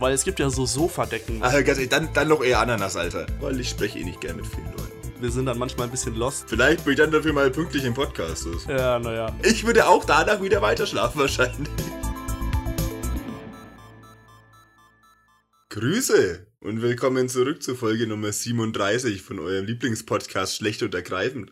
Weil es gibt ja so Sofadecken. Also ganz ehrlich, dann, dann noch eher Ananas, Alter. Weil ich spreche eh nicht gern mit vielen Leuten. Wir sind dann manchmal ein bisschen lost. Vielleicht bin ich dann dafür mal pünktlich im Podcast. ist. Ja, naja. Ich würde auch danach wieder weiter schlafen wahrscheinlich. Grüße und willkommen zurück zur Folge Nummer 37 von eurem Lieblingspodcast Schlecht und Ergreifend.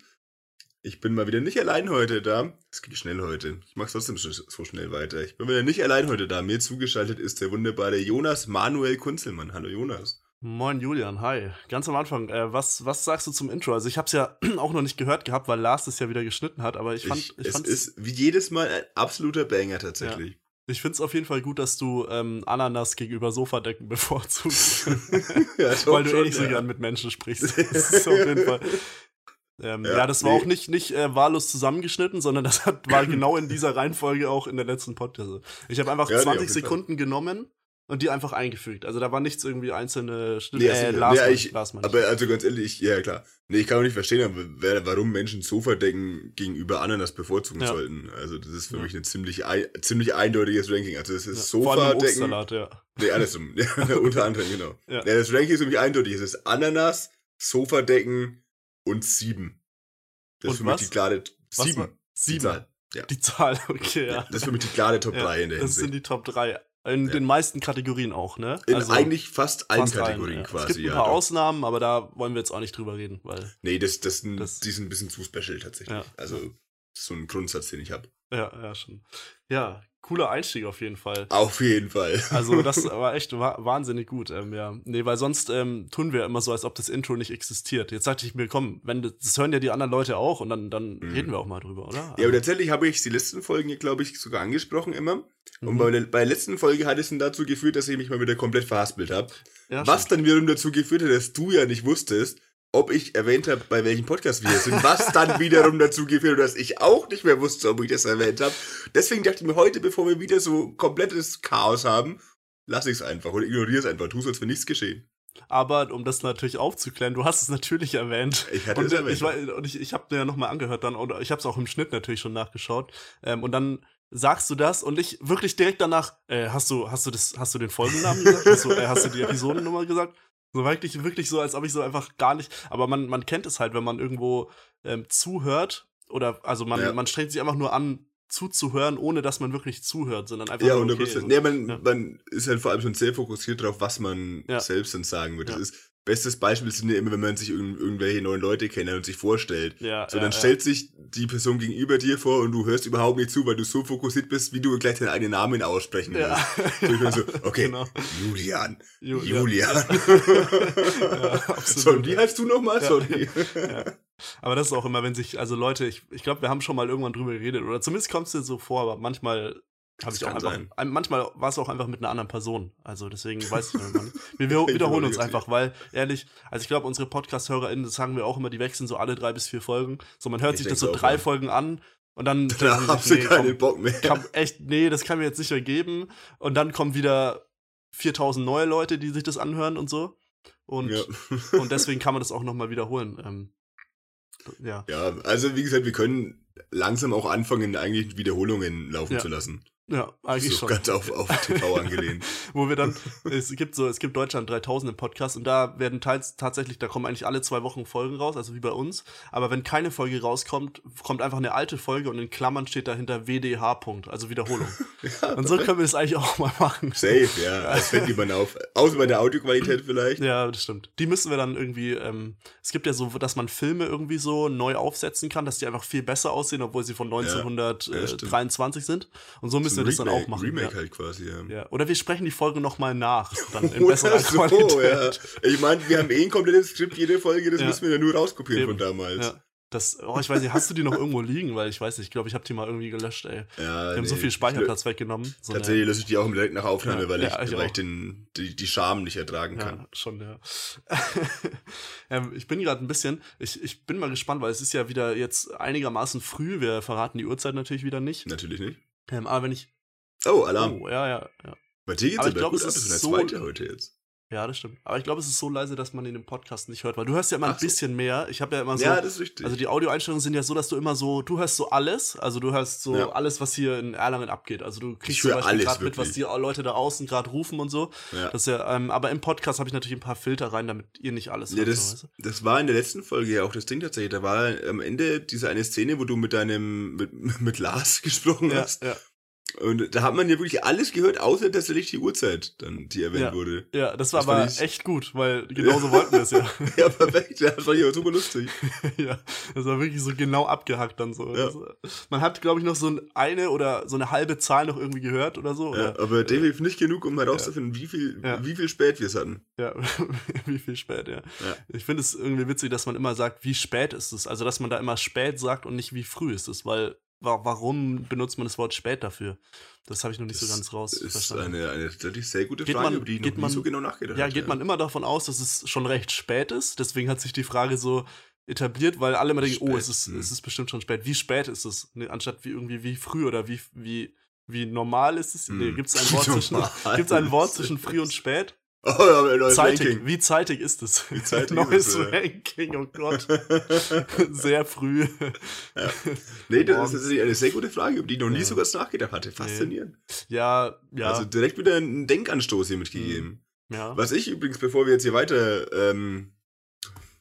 Ich bin mal wieder nicht allein heute da. Es geht schnell heute. Ich mach's trotzdem so schnell weiter. Ich bin wieder nicht allein heute da. Mir zugeschaltet ist der wunderbare Jonas Manuel Kunzelmann. Hallo Jonas. Moin Julian, hi. Ganz am Anfang, äh, was, was sagst du zum Intro? Also ich habe es ja auch noch nicht gehört gehabt, weil Lars es ja wieder geschnitten hat, aber ich fand... Ich, ich es ist wie jedes Mal ein absoluter Banger tatsächlich. Ja. Ich finde es auf jeden Fall gut, dass du ähm, Ananas gegenüber Sofadecken bevorzugst. ja, weil du eh nicht so ja. gern mit Menschen sprichst. Das ist auf jeden Fall... Ähm, ja, Ja, das war nee. auch nicht, nicht äh, wahllos zusammengeschnitten, sondern das hat, war genau in dieser Reihenfolge auch in der letzten Podcast. Ich habe einfach Ja, nee, auf 20 jeden Fall. Sekunden genommen und die einfach eingefügt. Also da war nichts irgendwie einzelne Schnitte. Nee, äh, sicher. Lars, ja, mein- ich, Lars ich. aber also ganz ehrlich, ja klar. Nee, ich kann auch nicht verstehen, warum Menschen Sofadecken gegenüber Ananas bevorzugen Ja. sollten. Also das ist für Ja. mich ein ziemlich, ein, ziemlich eindeutiges Ranking. Also es ist ja, Sofadecken. Ja. Nee, andersrum. Ja, unter anderem, genau. Ja. Ja. das Ranking ist für mich eindeutig. Es ist Ananas, Sofadecken und sieben. Das Und ist für mich die klare sieben. war- Die Sieben. Zahl. Ja. Die Zahl, okay, ja. Ja. Das ist für mich die klare Top Ja, 3 in der das sind die Top 3. In den meisten Kategorien auch, ne? In Also eigentlich fast allen fast Kategorien ja. Es quasi, gibt ein paar. Ausnahmen, aber da wollen wir jetzt auch nicht drüber reden, weil. Nee, das, das, Das- die sind ein bisschen zu special tatsächlich. Also, so ein Grundsatz, den ich habe. Ja, ja, schon. Ja, cooler Einstieg auf jeden Fall. Auf jeden Fall. Also das war echt wa wahnsinnig gut, ähm, ja. Nee, weil sonst ähm, tun wir immer so, als ob das Intro nicht existiert. Jetzt sagte ich mir, komm, wenn das, das hören ja die anderen Leute auch und dann, dann Mhm. reden wir auch mal drüber, oder? Ja, aber tatsächlich habe ich die letzten Folgen, glaube ich, sogar angesprochen immer. Und Mhm. bei der, bei der letzten Folge hat es dann dazu geführt, dass ich mich mal wieder komplett verhaspelt habe. ja, Was stimmt. dann wiederum dazu geführt hat, dass du ja nicht wusstest, ob ich erwähnt habe, bei welchem Podcast wir sind. Was dann wiederum dazu geführt hat, dass ich auch nicht mehr wusste, ob ich das erwähnt habe. Deswegen dachte ich mir heute, bevor wir wieder so komplettes Chaos haben, lass ich es einfach oder ignoriere es einfach. Tu so, als wäre nichts geschehen. Aber um das natürlich aufzuklären, du hast es natürlich erwähnt. Ich hatte und es äh, erwähnt. ich, war- und ich, ich habe mir ja nochmal angehört dann, oder ich habe es auch im Schnitt natürlich schon nachgeschaut. Ähm, und dann sagst du das und ich wirklich direkt danach, äh, hast du, hast du das, hast du den Folgennamen gesagt? Hast du, äh, hast du die Episodennummer gesagt? So wirklich, wirklich so, als ob ich so einfach gar nicht. Aber man, man kennt es halt, wenn man irgendwo ähm, zuhört oder also man, Ja. man strengt sich einfach nur an, zuzuhören, ohne dass man wirklich zuhört, sondern einfach Ja, nur, 100 okay, Prozent. so. nee, man, ja. man ist halt vor allem schon sehr fokussiert darauf, was man Ja. selbst dann sagen wird. Das Ja. ist, bestes Beispiel sind ja immer, wenn man sich irgend, irgendwelche neuen Leute kennt und sich vorstellt. Ja, So, ja, dann ja. stellt sich die Person gegenüber dir vor und du hörst überhaupt nicht zu, weil du so fokussiert bist, wie du gleich deinen eigenen Namen aussprechen willst. Ja. So, ich bin so, okay, Genau. Julian, Ju-. Julian. So, und wie heißt du nochmal? Sorry. Aber das ist auch immer, wenn sich, also Leute, ich, ich glaube, wir haben schon mal irgendwann drüber geredet, oder zumindest kommt es dir so vor, aber manchmal habe ich auch einfach, sein. ein- manchmal war es auch einfach mit einer anderen Person. Also deswegen weiß ich noch nicht. Wir, wir Ich wiederholen uns einfach, weil ehrlich, also ich glaube, unsere Podcast-HörerInnen, das sagen wir auch immer, die wechseln so alle drei bis vier Folgen. So, man hört Ich sich das so drei ja. Folgen an und dann Da sie du sich, keinen nee, Bock mehr. komm, kann, echt, nee, das kann mir jetzt nicht mehr geben. Und dann kommen wieder 4000 neue Leute, die sich das anhören und so. Und, ja. und deswegen kann man das auch nochmal wiederholen. Ähm, ja. ja, also wie gesagt, wir können langsam auch anfangen, eigentlich Wiederholungen laufen Ja. zu lassen. Ja, eigentlich so schon. ganz auf, auf TV angelehnt. Wo wir dann, es gibt so, es gibt Deutschland 3000 im Podcast und da werden teils tatsächlich, da kommen eigentlich alle zwei Wochen Folgen raus, also wie bei uns. Aber wenn keine Folge rauskommt, kommt einfach eine alte Folge und in Klammern steht dahinter WDH. Punkt, also Wiederholung. Ja, Und so können wir das eigentlich auch mal machen. Safe, ja. Als fällt niemand auf. Außer bei der Audioqualität vielleicht. Ja, das stimmt. Die müssen wir dann irgendwie, ähm, es gibt ja so, dass man Filme irgendwie so neu aufsetzen kann, dass die einfach viel besser aussehen, obwohl sie von Ja, stimmt. 1923 sind. Und so müssen Ein wir das dann auch machen. Remake ja. halt quasi, ja. Ja. Oder wir sprechen die Folge nochmal nach, dann in besserer so, Qualität. ja. Ich meine, wir haben eh ein komplettes Skript, jede Folge, das müssen wir ja nur rauskopieren Eben. von damals. Das, oh, ich weiß nicht, hast du die noch irgendwo liegen? Weil ich weiß nicht, ich glaube, ich habe die mal irgendwie gelöscht, ey. Ja, Die haben so viel Speicherplatz weggenommen. So eine- Tatsächlich löse ich die auch direkt nach Aufnahme, Ja, weil ich, ja, ich weil auch. ich den, die, die Scham nicht ertragen kann. Ja, schon, ja. ähm, ich bin gerade ein bisschen, ich, ich bin mal gespannt, weil es ist ja wieder jetzt einigermaßen früh. Wir verraten die Uhrzeit natürlich wieder nicht. Natürlich nicht. Ähm, aber wenn ich. Oh, Alarm. Oh, ja, ja, ja. Bei dir geht's Aber aber, ich glaub, gut es ab. ist Das ist so- zweite heute jetzt. Ja, das stimmt. Aber ich glaube, es ist so leise, dass man ihn im Podcast nicht hört, weil du hörst ja immer Ach ein so. bisschen mehr. Ich habe ja immer so. Ja, das ist richtig. also die Audioeinstellungen sind ja so, dass du immer so, du hörst so alles, also du hörst so Ja. alles, was hier in Erlangen abgeht. Also du kriegst zum Beispiel alles, gerade mit, was die Leute da außen gerade rufen und so. ja. Das ja, ähm, aber im Podcast habe ich natürlich ein paar Filter rein, damit ihr nicht alles Ja, hört. so, das, weißt du? das war in der letzten Folge ja auch das Ding tatsächlich. Da war am Ende diese eine Szene, wo du mit deinem, mit, mit Lars gesprochen ja, hast. ja, Und da hat man ja wirklich alles gehört, außer tatsächlich die Uhrzeit, dann, die erwähnt Ja. wurde. ja, das war Das aber ich- echt gut, weil genauso wollten wir es ja. Ja, perfekt. Ja, das ich aber super lustig. ja, das war wirklich so genau abgehackt dann so. Ja. Man hat, glaube ich, noch so ein- eine oder so eine halbe Zahl noch irgendwie gehört oder so. Ja, Oder, aber definitiv nicht genug, um herauszufinden, wie viel, Ja. wie viel spät wir es hatten. ja, wie viel spät, ja. Ja. Ich finde es irgendwie witzig, dass man immer sagt, wie spät ist es. Also, dass man da immer spät sagt und nicht wie früh ist es, weil warum benutzt man das Wort spät dafür? Das habe ich noch nicht so Das ganz raus ist verstanden. eine, eine tatsächlich sehr gute Geht Frage, man- über die ich noch man- so genau nachgedacht Ja, geht man immer davon aus, dass es schon recht spät ist. Deswegen hat sich die Frage so etabliert, weil alle immer denken, oh, Spät, es ist, hm. es ist bestimmt schon spät. Wie spät ist es? Ne, anstatt wie irgendwie wie früh oder wie, wie, wie normal ist es? Nee, Hm. gibt es ein Wort zwischen, normal gibt's ein Wort ist zwischen es. früh und spät? Oh, ja, neues Zeitig. Ranking. Wie zeitig ist es? Wie zeitig ist Neues es, ja. Ranking, oh Gott. Sehr früh. nee, das Morgens. ist tatsächlich eine sehr gute Frage, über die ich noch nie Ja. so ganz nachgedacht hatte. Faszinierend. Ja, ja, Also direkt wieder einen Denkanstoß hier mitgegeben. ja. Was ich übrigens, bevor wir jetzt hier weiter, ähm,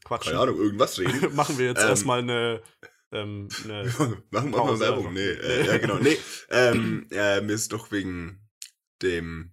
Quatsch. keine Ahnung, irgendwas reden, Machen wir jetzt Ähm. erstmal eine, ähm, eine machen wir Pause Werbung. Nee, äh, ja genau. Nee, ähm, äh, mir ist doch wegen dem,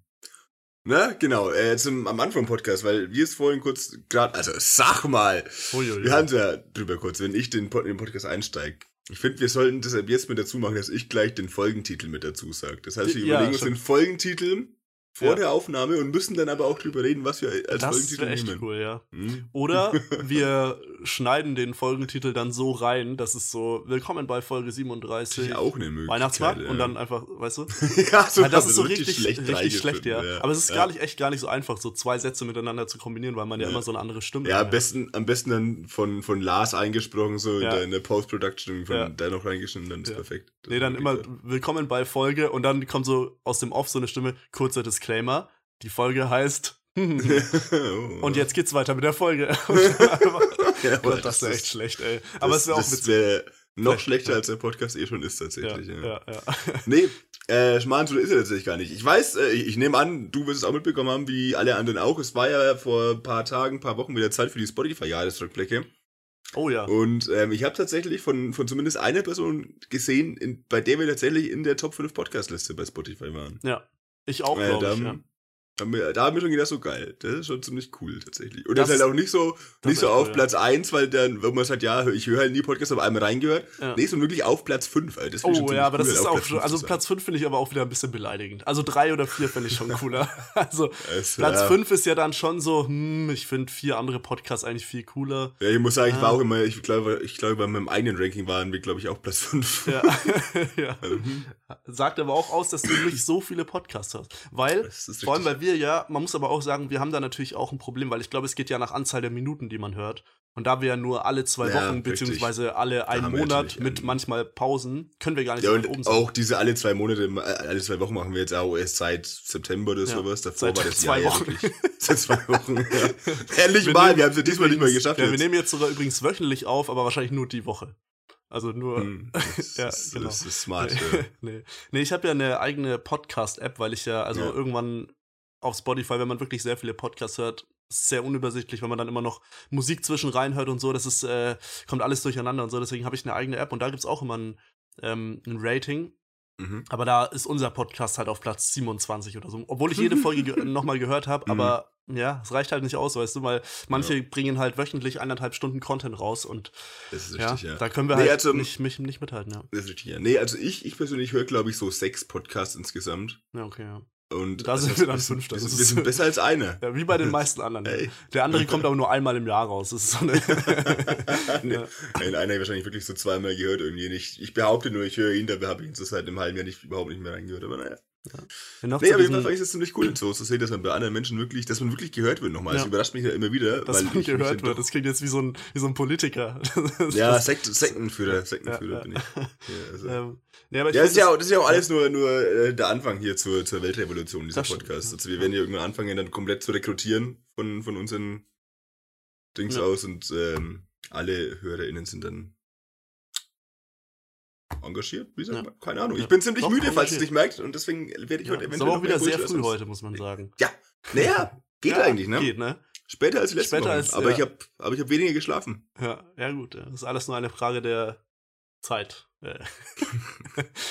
na genau, äh, zum, am Anfang vom Podcast, weil wir es vorhin kurz gerade, also sag mal, Uiuiui. wir hatten es ja drüber kurz, wenn ich den, Pod- den Podcast einsteige. Ich finde, wir sollten deshalb jetzt mit dazu machen, dass ich gleich den Folgentitel mit dazu sage. Das heißt, wir Ja, überlegen uns den Folgentitel vor Ja. der Aufnahme und müssen dann aber auch drüber reden, was wir als Das Folgentitel wäre echt nehmen. cool, ja. Hm? Oder wir schneiden den Folgentitel dann so rein, dass es so Willkommen bei Folge Das 37 ist auch eine Möglichkeit. Weihnachtsmarkt ja. und dann einfach, weißt du? ja, so Weil das kann ist so richtig, richtig, reingeschnitten, schlecht, ja. Aber es ist Ja. gar nicht, echt gar nicht so einfach, so zwei Sätze miteinander zu kombinieren, weil man ja, Ja. immer so eine andere Stimme Ja, hat. am besten, am besten dann von, von Lars eingesprochen, so in Ja. der, Post-Production, von Ja. da noch reingeschnitten, dann ist Ja. perfekt. Das Nee, dann immer Willkommen bei Folge und dann kommt so aus dem Off so eine Stimme, kurzer Disclaimer. Die Folge heißt. Und jetzt geht's weiter mit der Folge. ja, Gott, das wäre echt schlecht, ey. Aber es wäre auch witzig. wär noch schlechter, ja. als der Podcast eh schon ist, Ja, tatsächlich. Ja, ja, ja. Nee, äh, Schmarrn ist er tatsächlich gar nicht. Ich weiß, äh, ich, ich nehme an, du wirst es auch mitbekommen haben, wie alle anderen auch. Es war ja vor ein paar Tagen, ein paar Wochen wieder Zeit für die Spotify-Jahresrückblicke. Oh ja. Und ähm, ich habe tatsächlich von, von zumindest einer Person gesehen, in, bei der wir tatsächlich in der Top 5 Podcast-Liste bei Spotify waren. Ja. Ich auch, glaube da, ich, ja. haben wir, da haben wir schon gedacht, so geil. Das ist schon ziemlich cool tatsächlich. Und Das das, ist halt ist- auch nicht so, das nicht ist so auf cool, ja. Platz 1, weil dann, wenn man sagt, ja, ich höre halt nie Podcasts, aber einmal reingehört. Ja. Nee, sondern wirklich auf Platz 5. Alter. Das Oh ja, aber das cool, ist auf auch Platz schon, 5 also. Platz 5 finde ich aber auch wieder ein bisschen beleidigend. Also 3 oder 4 finde ich schon cooler. Also Es, Platz ja. 5 ist ja dann schon so, hm, ich finde vier andere Podcasts eigentlich viel cooler. Ja, ich muss sagen, ich war auch immer, ich glaube, ich glaube, bei meinem eigenen Ranking waren wir, glaube ich, auch Platz 5. Ja. ja. Also, hm, Sagt aber auch aus, dass du nicht so viele Podcasts hast. Weil, vor allem, weil wir ja, man muss aber auch sagen, wir haben da natürlich auch ein Problem, weil ich glaube, es geht ja nach Anzahl der Minuten, die man hört. Und da wir ja nur alle zwei Ja, Wochen, richtig. beziehungsweise alle einen Monat mit einen- manchmal Pausen, können wir gar nicht Ja, weit oben und sein. auch diese alle zwei Monate, äh, alle zwei Wochen machen wir jetzt auch erst seit September oder Ja, sowas. Davor seit war das zwei Jahr Wochen. Seit zwei Wochen. Ja. Endlich Wir mal, nehmen wir haben es ja diesmal nicht mehr übrigens- geschafft. Ja, wir nehmen jetzt sogar übrigens wöchentlich auf, aber wahrscheinlich nur die Woche. Also nur. Hm, das, Ja, ist, genau. das ist smart. Ja. nee. nee, ich habe ja eine eigene Podcast-App, weil ich ja, also Ja. irgendwann auf Spotify, wenn man wirklich sehr viele Podcasts hört, ist sehr unübersichtlich, wenn man dann immer noch Musik zwischen reinhört und so. Das ist, äh, kommt alles durcheinander und so. Deswegen habe ich eine eigene App und da gibt's auch immer ein, ähm, ein Rating. Mhm. Aber da ist unser Podcast halt auf Platz 27 oder so. Obwohl ich jede Folge ge nochmal gehört habe, Mhm. aber ja, es reicht halt nicht aus, weißt du, weil manche bringen halt wöchentlich eineinhalb Stunden Content raus und Das ist ja, richtig, ja. da können wir Nee, halt also- nicht, mich, nicht mithalten, ja. Das ist richtig, ja. Nee, also ich, ich persönlich höre, glaube ich, so sechs Podcasts insgesamt. Ja, okay, ja. Und Da sind also, wir dann wir sind- Fünfter. Wir Das sind, wir ist- sind besser als einer. Ja, wie bei den meisten anderen. Ey. Der andere kommt aber nur einmal im Jahr raus. Das ist so eine nee, Ja. Habe ich wahrscheinlich wirklich so zweimal gehört irgendwie nicht. Ich behaupte nur, ich höre ihn, dabei habe ich ihn so seit einem halben Jahr nicht, überhaupt nicht mehr reingehört. Aber naja. Noch Nee, aber diesem, jeden Fall fand ich das ziemlich cool, so zu sehen, dass man bei anderen Menschen wirklich, dass man wirklich gehört wird nochmal. Das Ja. überrascht mich ja immer wieder. dass weil man gehört wird. Das klingt jetzt wie so ein, wie so ein Politiker. Das- Ja, das- Sekt, Sektenführer, Sektenführer Ja, bin ich. Ja, also. ähm, nee, aber ich Ja, das ist ja, auch, das ist ja auch alles nur, nur äh, der Anfang hier zur, zur Weltrevolution dieser Das stimmt, Podcast. ja. Also wir werden ja irgendwann anfangen, dann komplett zu rekrutieren von, von unseren Dings Ja. aus und ähm, alle HörerInnen sind dann engagiert, wie sagt Ja. Keine Ahnung. Ja. Ich bin ziemlich Doch, müde, falls ihr es nicht merkt und deswegen werde ich Ja, heute eventuell aber auch wieder sehr früh heute, muss man sagen. Naja, geht Ja, eigentlich, ne? Geht, ne? Später als die letzten Später Wochen. als- aber, ja. ich habe aber ich hab weniger geschlafen. Ja, ja gut. Das ist alles nur eine Frage der Zeit. Äh,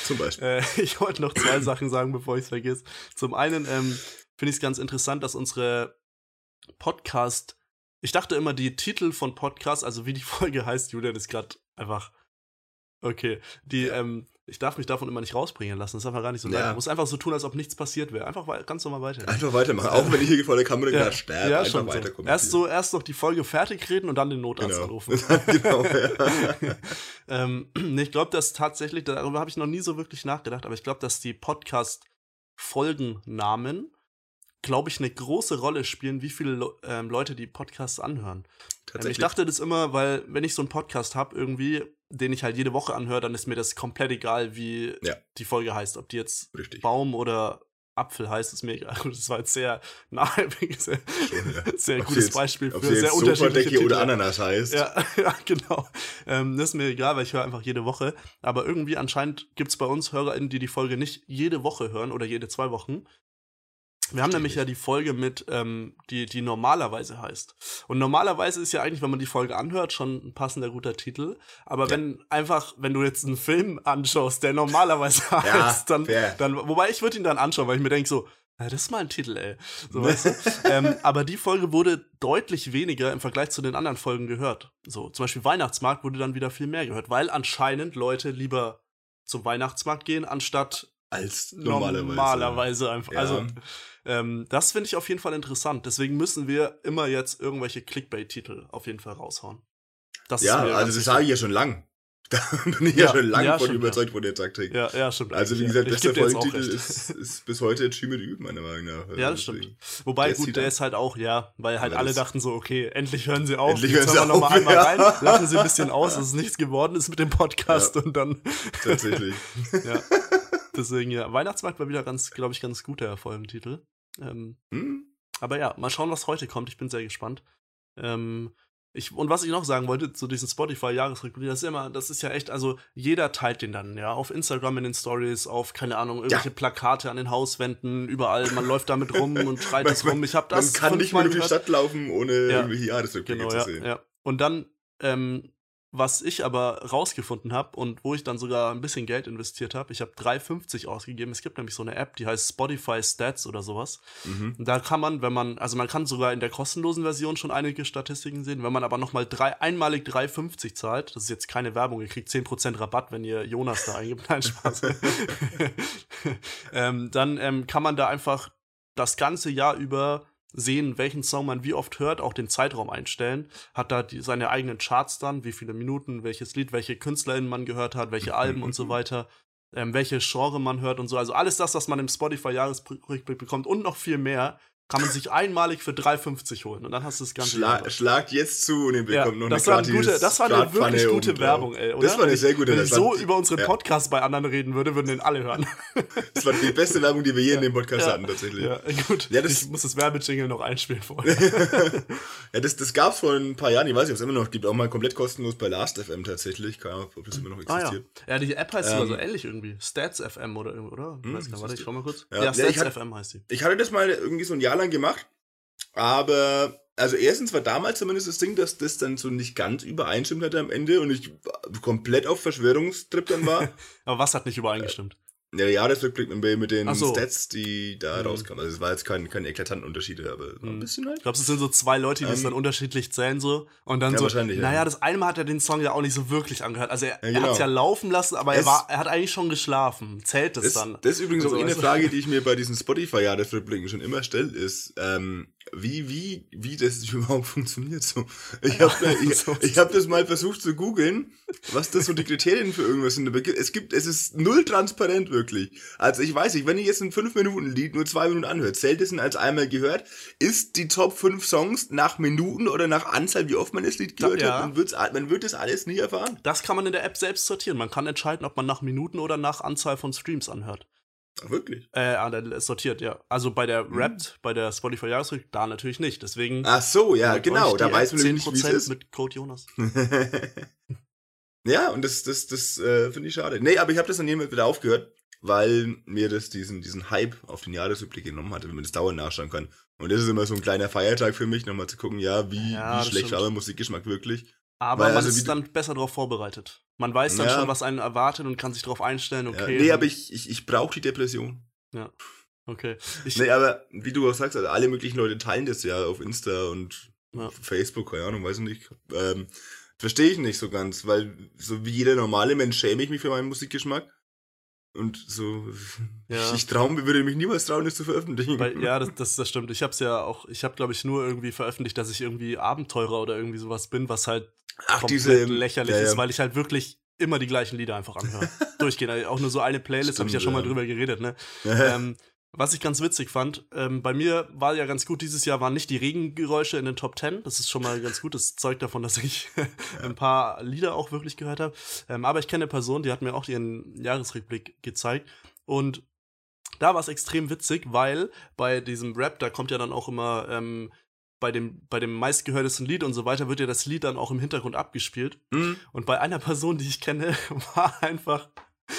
Zum Beispiel. Äh, ich wollte noch zwei Sachen sagen, bevor ich es vergesse. Zum einen ähm, finde ich es ganz interessant, dass unsere Podcast, ich dachte immer, die Titel von Podcasts, also wie die Folge heißt, Julian ist gerade einfach okay. Die, ähm, ich darf mich davon immer nicht rausbringen lassen. Das ist einfach gar nicht so Ja. leicht. Ich muss einfach so tun, als ob nichts passiert wäre. Einfach ganz normal weiter. Einfach weitermachen. Auch wenn ich hier vor der Kamera gerade sterbe, ja, einfach weiter so. Erst so, erst noch die Folge fertig reden und dann den Notarzt Genau. anrufen. genau, ja. ähm, nee, ich glaube, dass tatsächlich, darüber habe ich noch nie so wirklich nachgedacht, aber ich glaube, dass die Podcast-Folgennamen, glaube ich, eine große Rolle spielen, wie viele Le ähm, Leute die Podcasts anhören. Ähm, ich dachte das immer, weil wenn ich so einen Podcast habe, irgendwie, den ich halt jede Woche anhöre, dann ist mir das komplett egal, wie Ja. die Folge heißt. Ob die jetzt Richtig. Baum oder Apfel heißt, ist mir egal. Das war jetzt sehr nahe, sehr, ja. sehr gutes jetzt- Beispiel Ob für sehr unterschiedliche Sofadecke oder Titel. Ananas heißt. Ja, ja genau. Ähm, das ist mir egal, weil ich höre einfach jede Woche. Aber irgendwie anscheinend gibt es bei uns HörerInnen, die die Folge nicht jede Woche hören oder jede zwei Wochen. Wir haben nämlich ja die Folge mit, ähm, die, die normalerweise heißt. Und normalerweise ist ja eigentlich, wenn man die Folge anhört, schon ein passender guter Titel. Aber Ja. wenn einfach, wenn du jetzt einen Film anschaust, der normalerweise Ja, heißt, dann, fair. dann, wobei ich würde ihn dann anschauen, weil ich mir denke so, ja, das ist mal ein Titel, ey. So, weißt du? ähm, aber die Folge wurde deutlich weniger im Vergleich zu den anderen Folgen gehört. So, zum Beispiel Weihnachtsmarkt wurde dann wieder viel mehr gehört, weil anscheinend Leute lieber zum Weihnachtsmarkt gehen, anstatt Als normalerweise. normalerweise einfach. Ja. Also, ähm, das finde ich auf jeden Fall interessant. Deswegen müssen wir immer jetzt irgendwelche Clickbait-Titel auf jeden Fall raushauen. Das Ja, also das sage ich ja schon lang. Da bin ich ja, Ja, schon lange ja, von stimmt, überzeugt von der Taktik. Ja, ja, stimmt. Also wie gesagt, bester Folgentitel ist, ist bis heute Chi mit Üben, meiner Meinung nach. Also Ja, das stimmt. deswegen- Wobei, Der gut, der ist halt auch, ja, weil halt alle dachten so, okay, endlich hören sie auf. Endlich hören sie wir noch mal auf, einmal ja. rein, lachen sie ein bisschen aus, dass es nichts geworden ist mit dem Podcast und dann, Tatsächlich. ja. Deswegen, ja, Weihnachtsmarkt war wieder ganz, glaube ich, ganz guter Folgentitel. Ähm, Hm? aber ja, mal schauen, was heute kommt. Ich bin sehr gespannt. Ähm, ich, und was ich noch sagen wollte zu diesem Spotify-Jahresrückblick, das ist immer, das ist ja echt, also jeder teilt den dann, ja, auf Instagram in den Stories, auf, keine Ahnung, irgendwelche Plakate an den Hauswänden, überall, man läuft damit rum und schreit das rum. Ich habe das Man kann nicht mehr fünfmal durch die. Stadt laufen, ohne Ja. Jahresrückblicke Genau, zu ja, sehen. ja. Und dann, ähm, was ich aber rausgefunden habe und wo ich dann sogar ein bisschen Geld investiert habe, ich habe 3,50 ausgegeben. Es gibt nämlich so eine App, die heißt Spotify Stats oder sowas. Mhm. Da kann man, wenn man, also man kann sogar in der kostenlosen Version schon einige Statistiken sehen. Wenn man aber nochmal drei, einmalig 3,50 zahlt, das ist jetzt keine Werbung, ihr kriegt 10% Rabatt, wenn ihr Jonas da eingibt. Nein, Spaß. ähm, dann ähm, kann man da einfach das ganze Jahr über sehen, welchen Song man wie oft hört, auch den Zeitraum einstellen, hat da die, seine eigenen Charts dann, wie viele Minuten, welches Lied, welche KünstlerInnen man gehört hat, welche Alben und so weiter, ähm, welche Genre man hört und so. Also alles das, was man im Spotify-Jahresrückblick bekommt und noch viel mehr, kann man sich einmalig für 3,50 holen und dann hast du das ganze Schla Jahr. schlagt jetzt zu und ihr Ja, bekommt noch das, eine war gute, das war eine wirklich gute obendrauf. Werbung, ey, oder? Das war eine sehr gute Wenn ich so über unseren ja. Podcast bei anderen reden würde, würden den alle hören. Das war die beste Werbung, die wir je in dem Podcast Ja. hatten, tatsächlich. Ja, gut. Ja, das- ich muss das Werbejingle noch einspielen vorher. Ja, das, das gab's vor ein paar Jahren, ich weiß nicht, ob es immer noch gibt, auch mal komplett kostenlos bei Last.fm tatsächlich. Keine Ahnung, ob das immer noch Ah ja. existiert. Ja, die App heißt Ähm, so ähnlich irgendwie. Stats FM oder oder? Ich Hm, weiß gar nicht, warte, ich schau mal kurz. Ja, Ja, ja, Stats ich hatte- FM heißt die. Ich hatte das mal irgendwie so ein Jahr lang gemacht, aber also erstens war damals zumindest das Ding, dass das dann so nicht ganz übereinstimmt hatte am Ende und ich komplett auf Verschwörungstrip dann war. Aber was hat nicht übereingestimmt? Ja, der Jahresrückblick mit mit den so. Stats, die da Mhm. rauskamen. Also es war jetzt kein, keine eklatanten Unterschiede, aber war ein Mhm. bisschen halt. Ich glaube, es sind so zwei Leute, die es Ähm, dann unterschiedlich zählen so. Und dann ja, so, wahrscheinlich, ja. naja, das eine Mal hat er den Song ja auch nicht so wirklich angehört. Also er, Ja, er genau. hat es ja laufen lassen, aber er, Es- war, er hat eigentlich schon geschlafen. Zählt das, Das, dann? das ist übrigens Also, auch eine? Frage, die ich mir bei diesen Spotify-Jahresrückblicken schon immer stelle, ist, ähm, wie, wie, wie das überhaupt funktioniert so. Ich habe ich, ich hab das mal versucht zu googeln, was das so die Kriterien für irgendwas sind. Es gibt, es ist null transparent wirklich. Also ich weiß nicht, wenn ihr jetzt ein 5-Minuten-Lied nur zwei Minuten anhört, zählt es als einmal gehört? Ist die Top 5 Songs nach Minuten oder nach Anzahl, wie oft man das Lied gehört Ja. hat? Man, wird's, man wird das alles nie erfahren. Das kann man in der App selbst sortieren. Man kann entscheiden, ob man nach Minuten oder nach Anzahl von Streams anhört. Ach, wirklich? Äh, sortiert, ja. Also bei der Wrapped, hm. bei der Spotify Jahresrückblick, da natürlich nicht. Deswegen. Ach so, ja, genau. Da weiß man nämlich, wie es ist. mit Code Jonas. ja, und das, das, das äh, finde ich schade. Nee, aber ich habe das dann jemand wieder aufgehört, weil mir das diesen, diesen Hype auf den Jahresrückblick genommen hatte, wenn man das dauernd nachschauen kann. Und das ist immer so ein kleiner Feiertag für mich, nochmal zu gucken, ja, wie, ja, wie schlecht war mein Musikgeschmack wirklich. Aber Weil, man also, ist dann besser darauf vorbereitet. Man weiß dann ja. schon, was einen erwartet und kann sich darauf einstellen, okay. Ja, nee, aber ich, ich, ich brauche die Depression. Ja. Okay. Ich, nee, aber wie du auch sagst, also alle möglichen Leute teilen das ja auf Insta und ja. Facebook, keine Ahnung, weiß ich nicht. Ähm, Verstehe ich nicht so ganz, weil so wie jeder normale Mensch schäme ich mich für meinen Musikgeschmack. Und so, ja. ich traue, würde mich niemals trauen, das zu veröffentlichen. Weil, ja, das, das, das stimmt. Ich habe es ja auch, ich habe, glaube ich, nur irgendwie veröffentlicht, dass ich irgendwie Abenteurer oder irgendwie sowas bin, was halt Ach, diese, lächerlich ja, ja. ist, weil ich halt wirklich immer die gleichen Lieder einfach anhöre. Durchgehen. Also auch nur so eine Playlist, habe ich ja schon mal drüber geredet, ne? ähm, was ich ganz witzig fand, ähm, bei mir war ja ganz gut, dieses Jahr waren nicht die Regengeräusche in den Top 10. Das ist schon mal ganz gut. Das zeugt davon, dass ich ein paar Lieder auch wirklich gehört habe. Ähm, aber ich kenne eine Person, die hat mir auch ihren Jahresrückblick gezeigt. Und da war es extrem witzig, weil bei diesem Rap, da kommt ja dann auch immer ähm, bei dem, bei dem meistgehörtesten Lied und so weiter wird ja das Lied dann auch im Hintergrund abgespielt. Mhm. Und bei einer Person, die ich kenne, war einfach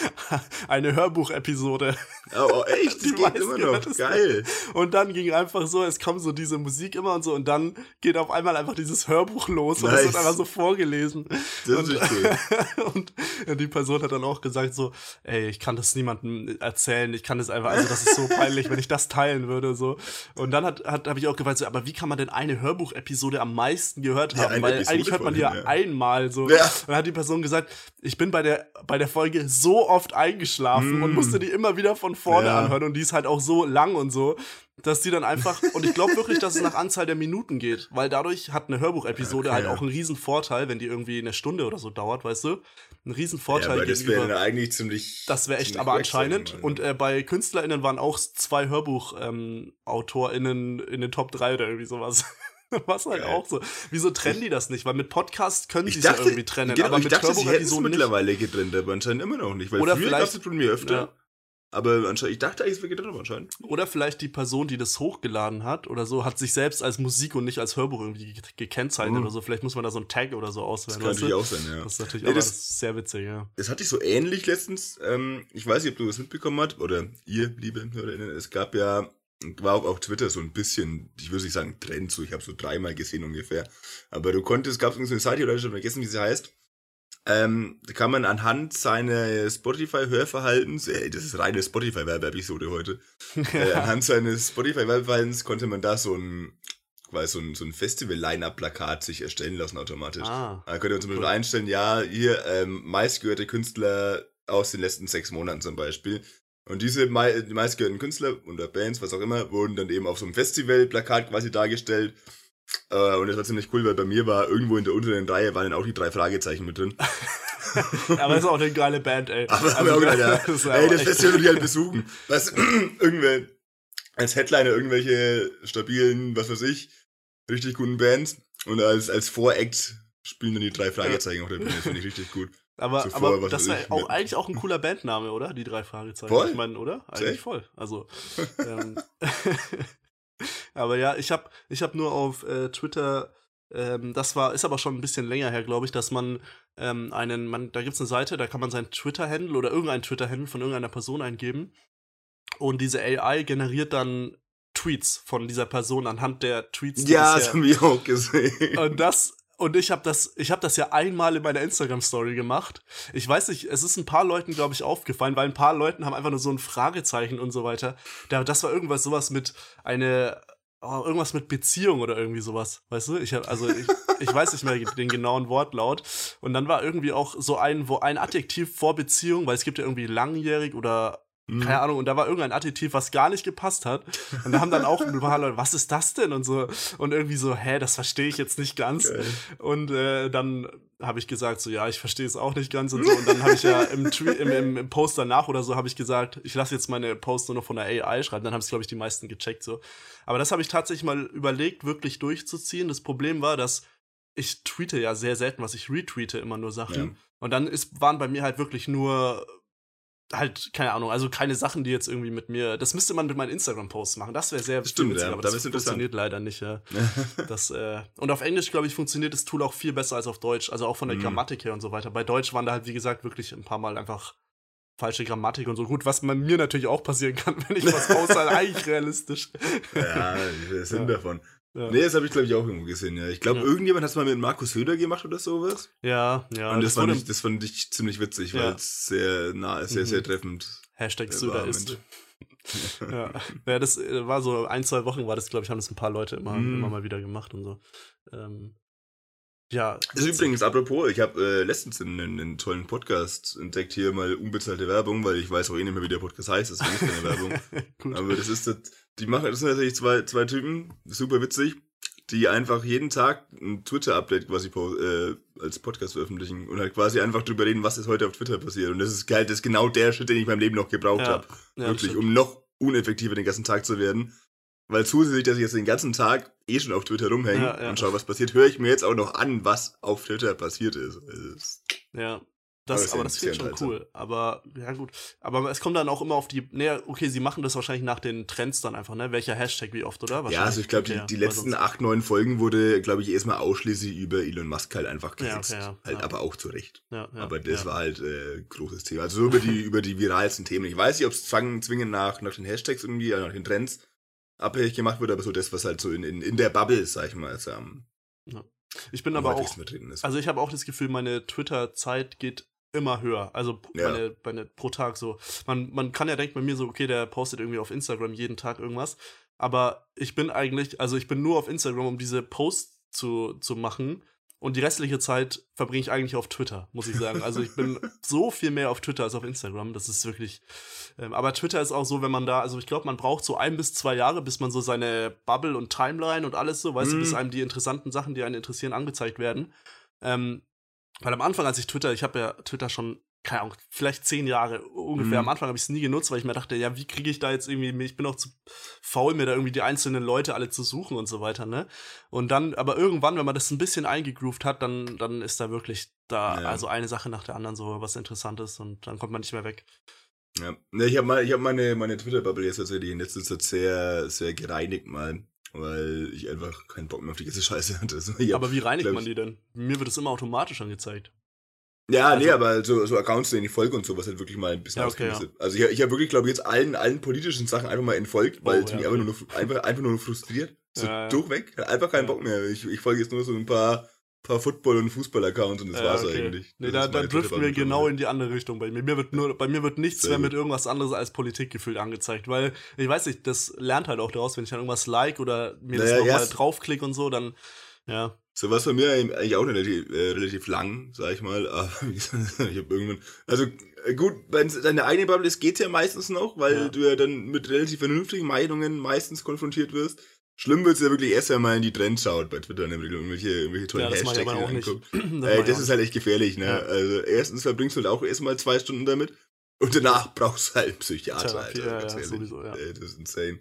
eine Hörbuchepisode. Oh, oh echt? Die geht immer noch. Geil. Und dann ging einfach so, es kam so diese Musik immer und so und dann geht auf einmal einfach dieses Hörbuch los nice. und es wird einfach so vorgelesen. Das und, ist cool. und die Person hat dann auch gesagt so, ey, ich kann das niemandem erzählen, ich kann das einfach, also das ist so peinlich, wenn ich das teilen würde so. Und dann hat, hat habe ich auch gefragt so, aber wie kann man denn eine Hörbuchepisode am meisten gehört haben? Ja, Weil Episode eigentlich hört man die ja einmal so. Ja. Und dann hat die Person gesagt, ich bin bei der bei der Folge so oft eingeschlafen mm. und musste die immer wieder von vorne ja. anhören und die ist halt auch so lang und so, dass die dann einfach und ich glaube wirklich, dass es nach Anzahl der Minuten geht, weil dadurch hat eine Hörbuchepisode okay. halt auch einen riesen Vorteil, wenn die irgendwie eine Stunde oder so dauert, weißt du? Ein riesen Vorteil ja, das wäre eigentlich ziemlich Das wäre echt aber anscheinend sein, und äh, bei Künstlerinnen waren auch zwei Hörbuch-AutorInnen ähm, in den Top 3 oder irgendwie sowas. Was halt Geil. auch so. Wieso trennen die das nicht? Weil mit Podcast können sie es ja irgendwie trennen. Genau, aber ich mit dachte, sie hätten es mittlerweile getrennt, aber anscheinend immer noch nicht. Weil Oder früher gab es von mir öfter. Ja. Aber anscheinend, ich dachte eigentlich, es wäre getrennt, aber anscheinend. Oder vielleicht die Person, die das hochgeladen hat oder so, hat sich selbst als Musik und nicht als Hörbuch irgendwie gekennzeichnet mhm. oder so. Vielleicht muss man da so ein Tag oder so auswählen. Das kann natürlich auch sein, ja. Das ist natürlich nee, das, sehr witzig, ja. Das hatte ich so ähnlich letztens. Ähm, ich weiß nicht, ob du das mitbekommen hast oder ihr, liebe HörerInnen. Es gab ja war auch auf Twitter so ein bisschen, ich würde nicht sagen Trend, so ich habe so dreimal gesehen ungefähr. Aber du konntest, gab es so eine Seite, oder ich schon vergessen, wie sie heißt. Ähm, da kann man anhand seines Spotify-Hörverhaltens, äh, das ist reine Spotify-Werbeepisode heute, äh, anhand seines Spotify-Werbeverhaltens konnte man da so ein, quasi so ein, so ein Festival-Line-Up-Plakat sich erstellen lassen automatisch. Ah, da könnte man zum Beispiel cool. einstellen, ja, hier ähm, meistgehörte Künstler aus den letzten sechs Monaten zum Beispiel. Und diese die meistgehörten Künstler oder Bands, was auch immer, wurden dann eben auf so einem Festivalplakat quasi dargestellt. Äh, und das war ziemlich cool, weil bei mir war irgendwo in der unteren Reihe waren dann auch die drei Fragezeichen mit drin. aber das ist auch eine geile Band, ey. Aber das also, auch gedacht, ja. Das ey, das Festival will ich halt besuchen. Du, irgendwer als Headliner irgendwelche stabilen, was weiß ich, richtig guten Bands und als, als Voract spielen dann die drei Fragezeichen auf der Bühne. Das finde ich richtig gut. Aber, Zuvor, aber das wäre auch eigentlich auch ein cooler Bandname, oder? Die drei Fragezeichen. Voll? Ich meine, oder? Eigentlich voll. Also. ähm, aber ja, ich habe ich hab nur auf äh, Twitter, ähm, das war, ist aber schon ein bisschen länger her, glaube ich, dass man ähm, einen, man, da gibt es eine Seite, da kann man sein Twitter-Handle oder irgendein Twitter-Handle von irgendeiner Person eingeben. Und diese AI generiert dann Tweets von dieser Person anhand der Tweets. Die ja, das haben wir auch gesehen. Und das und ich habe das, ich habe das ja einmal in meiner Instagram-Story gemacht. Ich weiß nicht, es ist ein paar Leuten, glaube ich, aufgefallen, weil ein paar Leuten haben einfach nur so ein Fragezeichen und so weiter. das war irgendwas sowas mit eine, oh, irgendwas mit Beziehung oder irgendwie sowas, weißt du? Ich habe, also ich, ich weiß nicht mehr den genauen Wortlaut. Und dann war irgendwie auch so ein, wo ein Adjektiv vor Beziehung, weil es gibt ja irgendwie langjährig oder. Keine Ahnung, und da war irgendein Adjektiv, was gar nicht gepasst hat. Und da haben dann auch ein paar Leute, was ist das denn? Und so, und irgendwie so, hä, das verstehe ich jetzt nicht ganz. Okay. Und äh, dann habe ich gesagt, so, ja, ich verstehe es auch nicht ganz und so. Und dann habe ich ja im, im, im, im Post danach oder so, habe ich gesagt, ich lasse jetzt meine Post nur noch von der AI schreiben. Dann haben es, glaube ich, die meisten gecheckt, so. Aber das habe ich tatsächlich mal überlegt, wirklich durchzuziehen. Das Problem war, dass ich tweete ja sehr selten, was ich retweete immer nur Sachen. Ja. Und dann ist, waren bei mir halt wirklich nur halt, keine Ahnung, also keine Sachen, die jetzt irgendwie mit mir, das müsste man mit meinen Instagram-Posts machen. Das wäre sehr Stimmt, witzig, ja, aber da das funktioniert leider nicht, ja. das, äh, und auf Englisch, glaube ich, funktioniert das Tool auch viel besser als auf Deutsch, also auch von der Mhm. Grammatik her und so weiter. Bei Deutsch waren da halt, wie gesagt, wirklich ein paar Mal einfach falsche Grammatik und so. Gut, was man mir natürlich auch passieren kann, wenn ich was poste, eigentlich realistisch. ja, der Sinn Ja. davon. Ja, Nee, das habe ich, glaube ich, auch irgendwo gesehen, ja. Ich glaube, Ja. irgendjemand hat es mal mit Markus Söder gemacht oder sowas. ja. ja Und das, fand wurde ich, das fand ich ziemlich witzig, Ja. weil es sehr nah, sehr, Mhm. sehr treffend Hashtag äh, Söder ist. Ja. ja, das äh, war so ein, zwei Wochen war das, glaube ich, haben das ein paar Leute immer, Mhm. immer mal wieder gemacht und so. Ähm, ja. Also übrigens, apropos, ich habe äh, letztens einen, einen tollen Podcast entdeckt, hier mal unbezahlte Werbung, weil ich weiß auch eh nicht mehr, wie der Podcast heißt, das ist nicht keine Werbung. Gut. Aber das ist das, die machen, das sind tatsächlich zwei, zwei Typen, super witzig, die einfach jeden Tag ein Twitter-Update quasi äh, als Podcast veröffentlichen und halt quasi einfach drüber reden, was ist heute auf Twitter passiert. Und das ist geil, das ist genau der Shit, den ich in meinem Leben noch gebraucht Ja, habe. Ja, Wirklich, um noch uneffektiver den ganzen Tag zu werden. Weil zusätzlich, dass ich jetzt den ganzen Tag eh schon auf Twitter rumhänge Ja, ja. und schaue, was passiert, höre ich mir jetzt auch noch an, was auf Twitter passiert ist. Ist Ja. Aber Das, aber ja das finde ich sehr schon cool. Aber, ja gut. Aber es kommt dann auch immer auf die, ne, okay, sie machen das wahrscheinlich nach den Trends dann einfach, ne? Welcher Hashtag wie oft, oder? ja, also ich glaube, die, die letzten acht, neun Folgen wurde, glaube ich, erstmal ausschließlich über Elon Musk halt einfach Ja, gehetzt. okay, ja, halt ja. aber auch zu Recht. Ja, ja, aber das ja. war halt äh, großes Thema. Also so über die, über die viralsten Themen. Ich weiß nicht, ob es zwingend nach, nach den Hashtags irgendwie, äh, nach den Trends abhängig gemacht wird, aber so das, was halt so in, in, in der Bubble sag ich mal, ist, ähm, Ich bin aber auch, also ich habe auch das Gefühl, meine Twitter-Zeit geht immer höher. Also Ja. meine, meine pro Tag so. Man, man kann ja denken bei mir so, okay, der postet irgendwie auf Instagram jeden Tag irgendwas. Aber ich bin eigentlich, also ich bin nur auf Instagram, um diese Posts zu, zu machen. Und die restliche Zeit verbringe ich eigentlich auf Twitter, muss ich sagen. Also ich bin so viel mehr auf Twitter als auf Instagram. Das ist wirklich. Ähm, aber Twitter ist auch so, wenn man da, also ich glaube, man braucht so ein bis zwei Jahre, bis man so seine Bubble und Timeline und alles so, weißt du, Mhm. bis einem die interessanten Sachen, die einen interessieren, angezeigt werden. Ähm, weil am Anfang, als ich Twitter, ich habe ja Twitter schon, keine Ahnung, vielleicht zehn Jahre ungefähr. Mhm. Am Anfang habe ich es nie genutzt, weil ich mir dachte, ja, wie kriege ich da jetzt irgendwie, ich bin auch zu faul, mir da irgendwie die einzelnen Leute alle zu suchen und so weiter, ne? Und dann, aber irgendwann, wenn man das ein bisschen eingegroovt hat, dann, dann ist da wirklich da, Ja. also eine Sache nach der anderen so was Interessantes und dann kommt man nicht mehr weg. Ja, ich habe mal, ich habe meine, meine Twitter-Bubble jetzt tatsächlich in letzter Zeit sehr, sehr gereinigt mal, weil ich einfach keinen Bock mehr auf die ganze Scheiße hatte. Also, hab, aber wie reinigt man die denn? Mir wird es immer automatisch angezeigt. Ja, also- nee, aber so, so Accounts, denen ich folge und sowas halt wirklich mal ein bisschen Ja, okay, ausgelistet. Also ich, ich habe wirklich, glaube ich, jetzt allen, allen politischen Sachen einfach mal entfolgt, weil Oh, es ja, mich einfach nur, einfach, einfach nur frustriert. So Ja, ja. durchweg, einfach keinen Ja. Bock mehr. Ich, ich folge jetzt nur so ein paar, paar Football- und Fußball-Accounts und das Ja, war's okay. eigentlich. Nee, Das da, da driften wir genau in die andere Richtung bei mir. Mir wird nur, bei mir wird nichts mehr mit irgendwas anderes als Politik gefühlt angezeigt, weil ich weiß nicht, das lernt halt auch daraus, wenn ich dann irgendwas like oder mir das Naja, nochmal erst- draufklicke und so, dann ja. So was bei mir eigentlich auch relativ, äh, relativ lang, sag ich mal. Aber wie gesagt, ich habe irgendwann. Also äh, gut, wenn es deine eigene Bubble ist, geht's ja meistens noch, weil Ja. du ja dann mit relativ vernünftigen Meinungen meistens konfrontiert wirst. Schlimm wird's ja wirklich erst, wenn man in die Trends schaut bei Twitter, nämlich irgendwelche, irgendwelche tollen ja, das Hashtags auch nicht. anguckt. Das Äh, das ist halt echt gefährlich, ne? Ja. Also erstens verbringst du halt auch erstmal zwei Stunden damit und danach brauchst du halt einen Psychiater, Therapie, Alter. ja, ja, sowieso, ja. Äh, Das ist insane.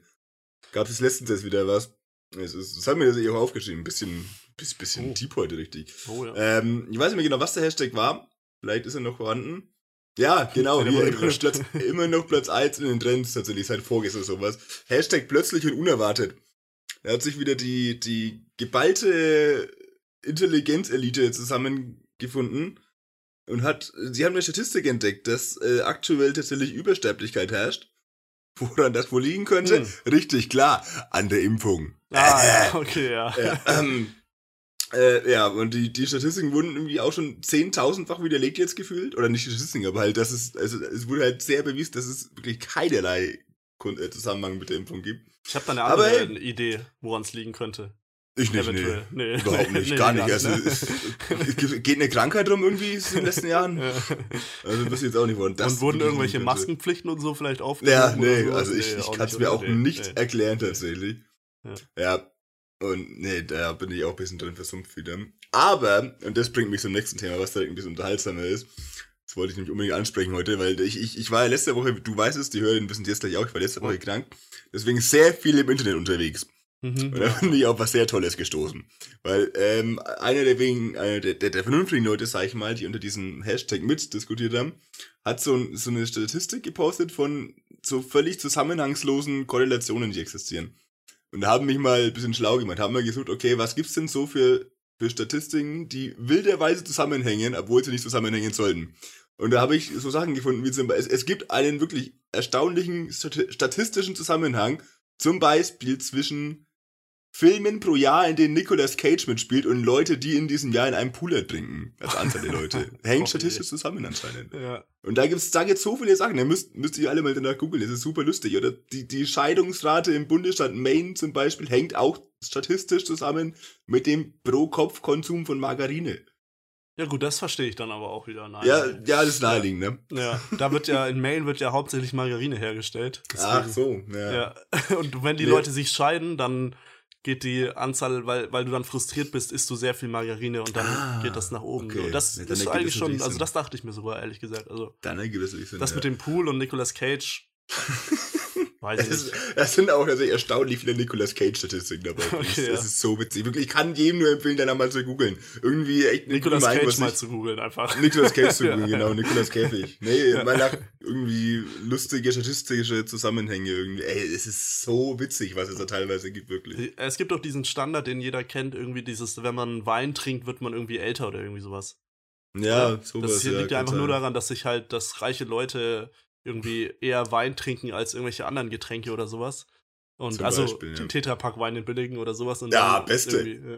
Gab es letztens erst wieder was? Es ist, das hat mir tatsächlich auch aufgeschrieben. Ein bisschen, bisschen, bisschen Oh. deep heute richtig. Oh, ja. Ähm, ich weiß nicht mehr genau, was der Hashtag war. Vielleicht ist er noch vorhanden. Ja, genau, hier immer noch. Platz, immer noch Platz 1 in den Trends tatsächlich, seit vorgestern sowas. Hashtag plötzlich und unerwartet. Da hat sich wieder die, die geballte Intelligenzelite zusammengefunden und hat, sie haben eine Statistik entdeckt, dass äh, aktuell tatsächlich Übersterblichkeit herrscht. Woran das wohl liegen könnte? Hm. Richtig, klar, an der Impfung. Ah, ja, okay, ja. Ja, ähm, äh, ja, und die, die Statistiken wurden irgendwie auch schon zehntausendfach widerlegt jetzt gefühlt. Oder nicht die Statistiken, aber halt, dass es, also es wurde halt sehr bewiesen, dass es wirklich keinerlei äh, Zusammenhang mit der Impfung gibt. Ich habe da eine Aber andere hey. Idee, woran es liegen könnte. Ich Eventuell. Nee. Überhaupt nicht, Nee, gar nee, nicht. Also, ne? es, geht eine Krankheit rum irgendwie in den letzten Jahren? Ja. Also, das ist jetzt auch nicht worden. Und wurden irgendwelche. Maskenpflichten und so vielleicht aufgehoben? Ja, nee, also ich, Nee, ich kann es nicht, mir auch Nee, nicht nee. erklären tatsächlich. Ja. Ja. Und nee, da bin ich auch ein bisschen drin versumpft wieder. Aber, und das bringt mich zum nächsten Thema, was direkt ein bisschen unterhaltsamer ist. Das wollte ich nämlich unbedingt ansprechen heute, weil ich, ich, ich war ja letzte Woche, du weißt es, die Hörerinnen wissen es jetzt gleich auch, ich war letzte Woche krank. Deswegen sehr viel im Internet unterwegs. Mhm, und da bin ich auf was sehr Tolles gestoßen. Weil ähm, einer der wegen, einer der, der, der vernünftigen Leute, sag ich mal, die unter diesem Hashtag mitdiskutiert haben, hat so, so eine Statistik gepostet von so völlig zusammenhangslosen Korrelationen, die existieren. Und haben mich mal ein bisschen schlau gemacht, haben wir gesucht, okay, was gibt's denn so für, für Statistiken, die wilderweise zusammenhängen, obwohl sie nicht zusammenhängen sollten. Und da habe ich so Sachen gefunden, wie zum Beispiel, es gibt einen wirklich erstaunlichen statistischen Zusammenhang, zum Beispiel zwischen Filmen pro Jahr, in denen Nicolas Cage mitspielt und Leute, die in diesem Jahr in einem Pool ertrinken. Also Anzahl der Leute. Hängt statistisch zusammen anscheinend. Ja. Und da gibt's, da gibt's so viele Sachen. Da müsst, müsst ihr alle mal danach googeln. Das ist super lustig. Oder die, die Scheidungsrate im Bundesstaat Maine zum Beispiel hängt auch statistisch zusammen mit dem Pro-Kopf-Konsum von Margarine. Ja gut, das verstehe ich dann aber auch wieder. Nein, ja, ja, das ist naheliegend, ne? Ja, da wird ja, in Maine wird ja hauptsächlich Margarine hergestellt. Deswegen, Ach so, ja. ja. Und wenn die nee. Leute sich scheiden, dann geht die Anzahl, weil, weil du dann frustriert bist, isst du sehr viel Margarine und dann ah, geht das nach oben. Okay. So. Das ja, ist eigentlich schon, also das dachte ich mir sogar, ehrlich gesagt. Also, dann ergibt es. Das ja. mit dem Pool und Nicolas Cage Weiß ich nicht. Es sind auch also erstaunlich viele Nicolas Cage-Statistiken dabei. Okay, das, ja. ist so witzig. Wirklich, ich kann jedem nur empfehlen, da mal zu googeln. Irgendwie echt Nicolas Cage mal zu googeln einfach. Nicolas Cage zu googeln, ja, genau. Nicolas Käfig. Nee, ja. mal nach irgendwie lustige statistische Zusammenhänge irgendwie. Ey, es ist so witzig, was es da teilweise gibt, wirklich. Es gibt auch diesen Standard, den jeder kennt, irgendwie dieses, wenn man Wein trinkt, wird man irgendwie älter oder irgendwie sowas. Ja, sowas. Das liegt ja einfach nur daran, dass sich halt, dass reiche Leute irgendwie eher Wein trinken als irgendwelche anderen Getränke oder sowas. Und Zum also Beispiel, ja. Tetrapack Wein in billigen oder sowas. Und ja, beste. Ja.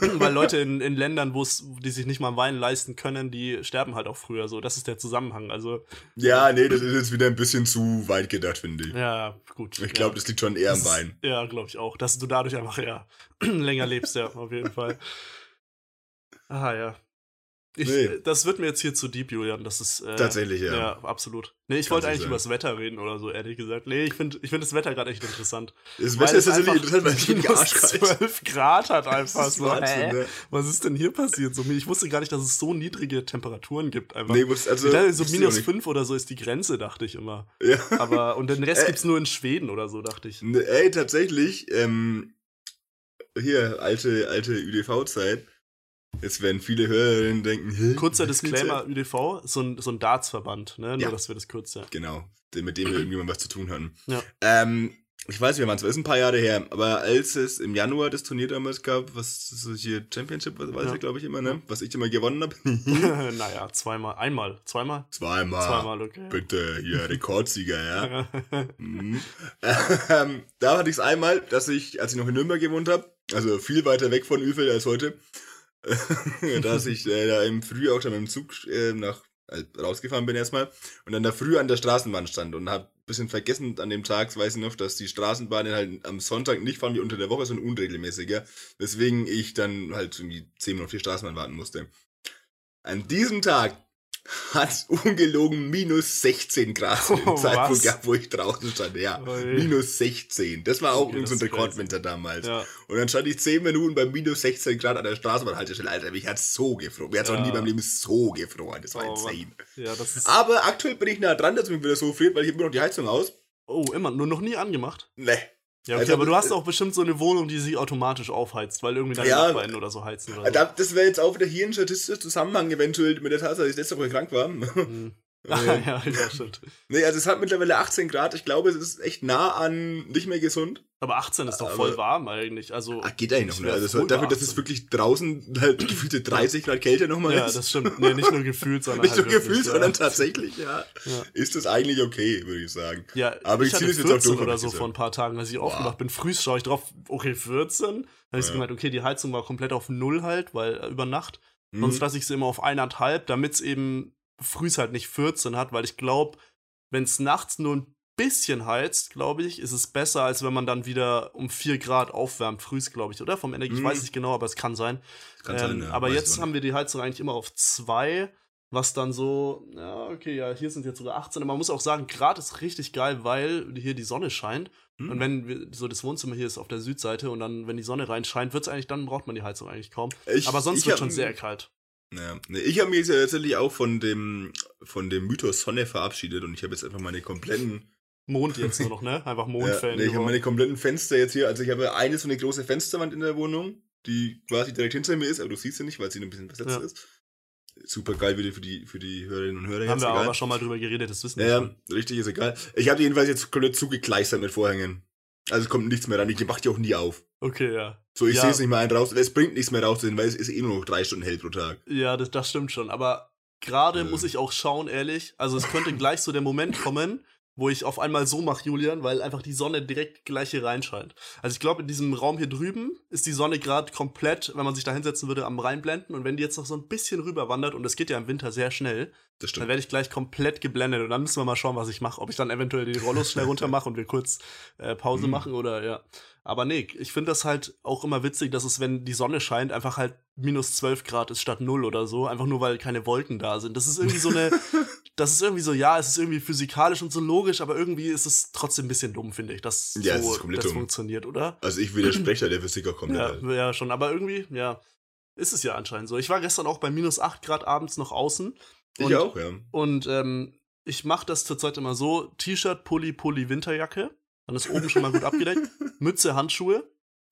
Weil Leute in, in Ländern, wo es, die sich nicht mal Wein leisten können, die sterben halt auch früher so. Das ist der Zusammenhang. Also. Ja, nee, das ist jetzt wieder ein bisschen zu weit gedacht, finde ich. Ja, gut. Ich glaube, ja. das liegt schon eher am Wein. Ist, ja, glaube ich auch. Dass du dadurch einfach ja länger lebst, ja, auf jeden Fall. Aha, ja. Ich, nee. Das wird mir jetzt hier zu deep, Julian. Das ist. Äh, Tatsächlich, ja. Ja, absolut. Nee, ich wollte eigentlich über das Wetter reden oder so, ehrlich gesagt. Nee, ich finde ich find das Wetter gerade echt interessant. Das Wetter ist natürlich interessant, weil es minus arschkalt 12 Grad hat einfach so. Wahnsinn, ne? Was ist denn hier passiert? So, ich wusste gar nicht, dass es so niedrige Temperaturen gibt. Einfach. Nee, also. Dachte, so minus 5 oder so ist die Grenze, dachte ich immer. Ja. Aber, und den Rest äh, gibt's nur in Schweden oder so, dachte ich. Ne, ey, tatsächlich, ähm, hier, alte, alte UDV-Zeit Jetzt werden viele Hörerinnen denken, Kurzer Disclaimer, ist so ein, so ein Dartsverband, ne? Nur, ja. dass wir das kürzer. Genau, mit dem wir irgendjemand was zu tun hatten. Ja. Ähm, ich weiß, wir waren zwar ist ein paar Jahre her, aber als es im Januar das Turnier damals gab, was so hier Championship, was weiß ja. ich, glaube ich immer, ne? Was ich immer gewonnen habe. naja, zweimal, einmal, zweimal? Zweimal. Zweimal, okay. Bitte, hier, Rekordsieger, ja. mhm. ähm, da hatte ich es einmal, dass ich, als ich noch in Nürnberg gewohnt habe, also viel weiter weg von Üfel als heute, dass ich äh, da im Früh auch schon mit dem Zug äh, nach äh, rausgefahren bin erstmal und dann da früh an der Straßenbahn stand und hab bisschen vergessen an dem Tag, weiß ich noch, dass die Straßenbahnen halt am Sonntag nicht fahren wie unter der Woche, sondern unregelmäßiger. Weswegen ich dann halt irgendwie 10 Minuten auf die Straßenbahn warten musste. An diesem Tag hat ungelogen minus 16 Grad zu dem oh, Zeitpunkt gehabt, wo ich draußen stand. Ja, oh, minus 16. Das war auch ein Rekordwinter damals. Ja. Und dann stand ich 10 Minuten bei minus 16 Grad an der Straßenbahnhaltestelle. Alter, mich hat so gefroren. Mir hat ja. auch nie beim Leben so gefroren. Das war oh, insane. Ja, das Aber aktuell bin ich nah dran, dass mir wieder so friert, weil ich immer noch die Heizung aus. Oh, immer. Nur noch nie angemacht? Nee. Ja, okay, also, aber du hast auch bestimmt so eine Wohnung, die sich automatisch aufheizt, weil irgendwie deine ja, Nachbarn oder so heizen. Oder so. Das wäre jetzt auch wieder hier ein statistischer Zusammenhang eventuell mit der Tatsache, dass ich letzte Woche krank war. Mhm. Ah, ja, ja, stimmt. Nee, also es hat mittlerweile 18 Grad. Ich glaube, es ist echt nah an nicht mehr gesund. Aber 18 ist doch aber, voll warm eigentlich. Also, ach, geht eigentlich noch. Ne? Also dafür, dass es wirklich draußen halt gefühlte 30 Grad Kälte nochmal ist. Ja, das stimmt. Nee, nicht nur gefühlt, sondern Nicht halt nur gefühlt, ja. sondern tatsächlich, ja. ja. Ist das eigentlich okay, würde ich sagen. Ja, aber ich, ich hatte 14 jetzt auch durch, oder so vor ein paar Tagen, als ich wow. aufgemacht bin. Früh schaue ich drauf, okay, 14. Dann habe ich ja. gemeint, okay, die Heizung war komplett auf Null halt, weil äh, über Nacht. Mhm. Sonst lasse ich sie immer auf eineinhalb, damit es eben früh halt nicht 14 hat, weil ich glaube, wenn es nachts nur ein bisschen heizt, glaube ich, ist es besser, als wenn man dann wieder um 4 Grad aufwärmt, frühs, glaube ich, oder? Vom Energie, mhm. ich weiß nicht genau, aber es kann sein. Kann ähm, sein ja, aber jetzt haben wir die Heizung eigentlich immer auf 2, was dann so, ja, okay, ja, hier sind jetzt sogar 18, aber man muss auch sagen, Grad ist richtig geil, weil hier die Sonne scheint. Mhm. Und wenn wir, so das Wohnzimmer hier ist auf der Südseite und dann, wenn die Sonne reinscheint, wird es eigentlich, dann braucht man die Heizung eigentlich kaum. Ich, aber sonst wird schon sehr kalt. Ja. Ich habe mich jetzt ja tatsächlich auch von dem, von dem Mythos Sonne verabschiedet und ich habe jetzt einfach meine kompletten Mond jetzt nur noch, ne? Einfach Ja, Mondfan. nee, ich habe meine kompletten Fenster jetzt hier. Also ich habe eine so eine große Fensterwand in der Wohnung, die quasi direkt hinter mir ist, aber du siehst sie nicht, weil sie ein bisschen versetzt Ja. ist. Super geil wieder für die, für die Hörerinnen und Hörer Haben wir egal. aber schon mal drüber geredet, das wissen Ja, wir ja, schon. richtig, ist egal. Ich habe die jedenfalls jetzt komplett zugekleistert mit Vorhängen. Also es kommt nichts mehr rein. Ich mach die auch nie auf. Okay, ja. So, ich Ja. sehe es nicht mehr ein raus. Es bringt nichts mehr rauszusehen, weil es ist eh nur noch drei Stunden hell pro Tag. Ja, das, das stimmt schon. Aber gerade Ja. muss ich auch schauen, ehrlich. Also es könnte gleich so der Moment kommen, wo ich auf einmal so mache, Julian, weil einfach die Sonne direkt gleich hier reinscheint. Also ich glaube, in diesem Raum hier drüben ist die Sonne gerade komplett, wenn man sich da hinsetzen würde, am reinblenden. Und wenn die jetzt noch so ein bisschen rüber wandert, und das geht ja im Winter sehr schnell, Das dann werde ich gleich komplett geblendet. Und dann müssen wir mal schauen, was ich mache. Ob ich dann eventuell die Rollos schnell runter mache und wir kurz äh, Pause Mhm. machen oder ja. Aber nee, ich finde das halt auch immer witzig, dass es, wenn die Sonne scheint, einfach halt minus 12 Grad ist statt 0 oder so. Einfach nur, weil keine Wolken da sind. Das ist irgendwie so eine, das ist irgendwie so, ja, es ist irgendwie physikalisch und so logisch, aber irgendwie ist es trotzdem ein bisschen dumm, finde ich, dass Ja, es so das dumm. funktioniert, oder? Also ich widerspreche da der Physiker komplett. Ja, halt. ja, schon. Aber irgendwie, ja, ist es ja anscheinend so. Ich war gestern auch bei minus 8 Grad abends noch außen. Ich und, auch, ja. Und ähm, ich mache das zurzeit immer so: T-Shirt, Pulli, Pulli, Winterjacke. Dann ist oben schon mal gut abgedeckt. Mütze, Handschuhe.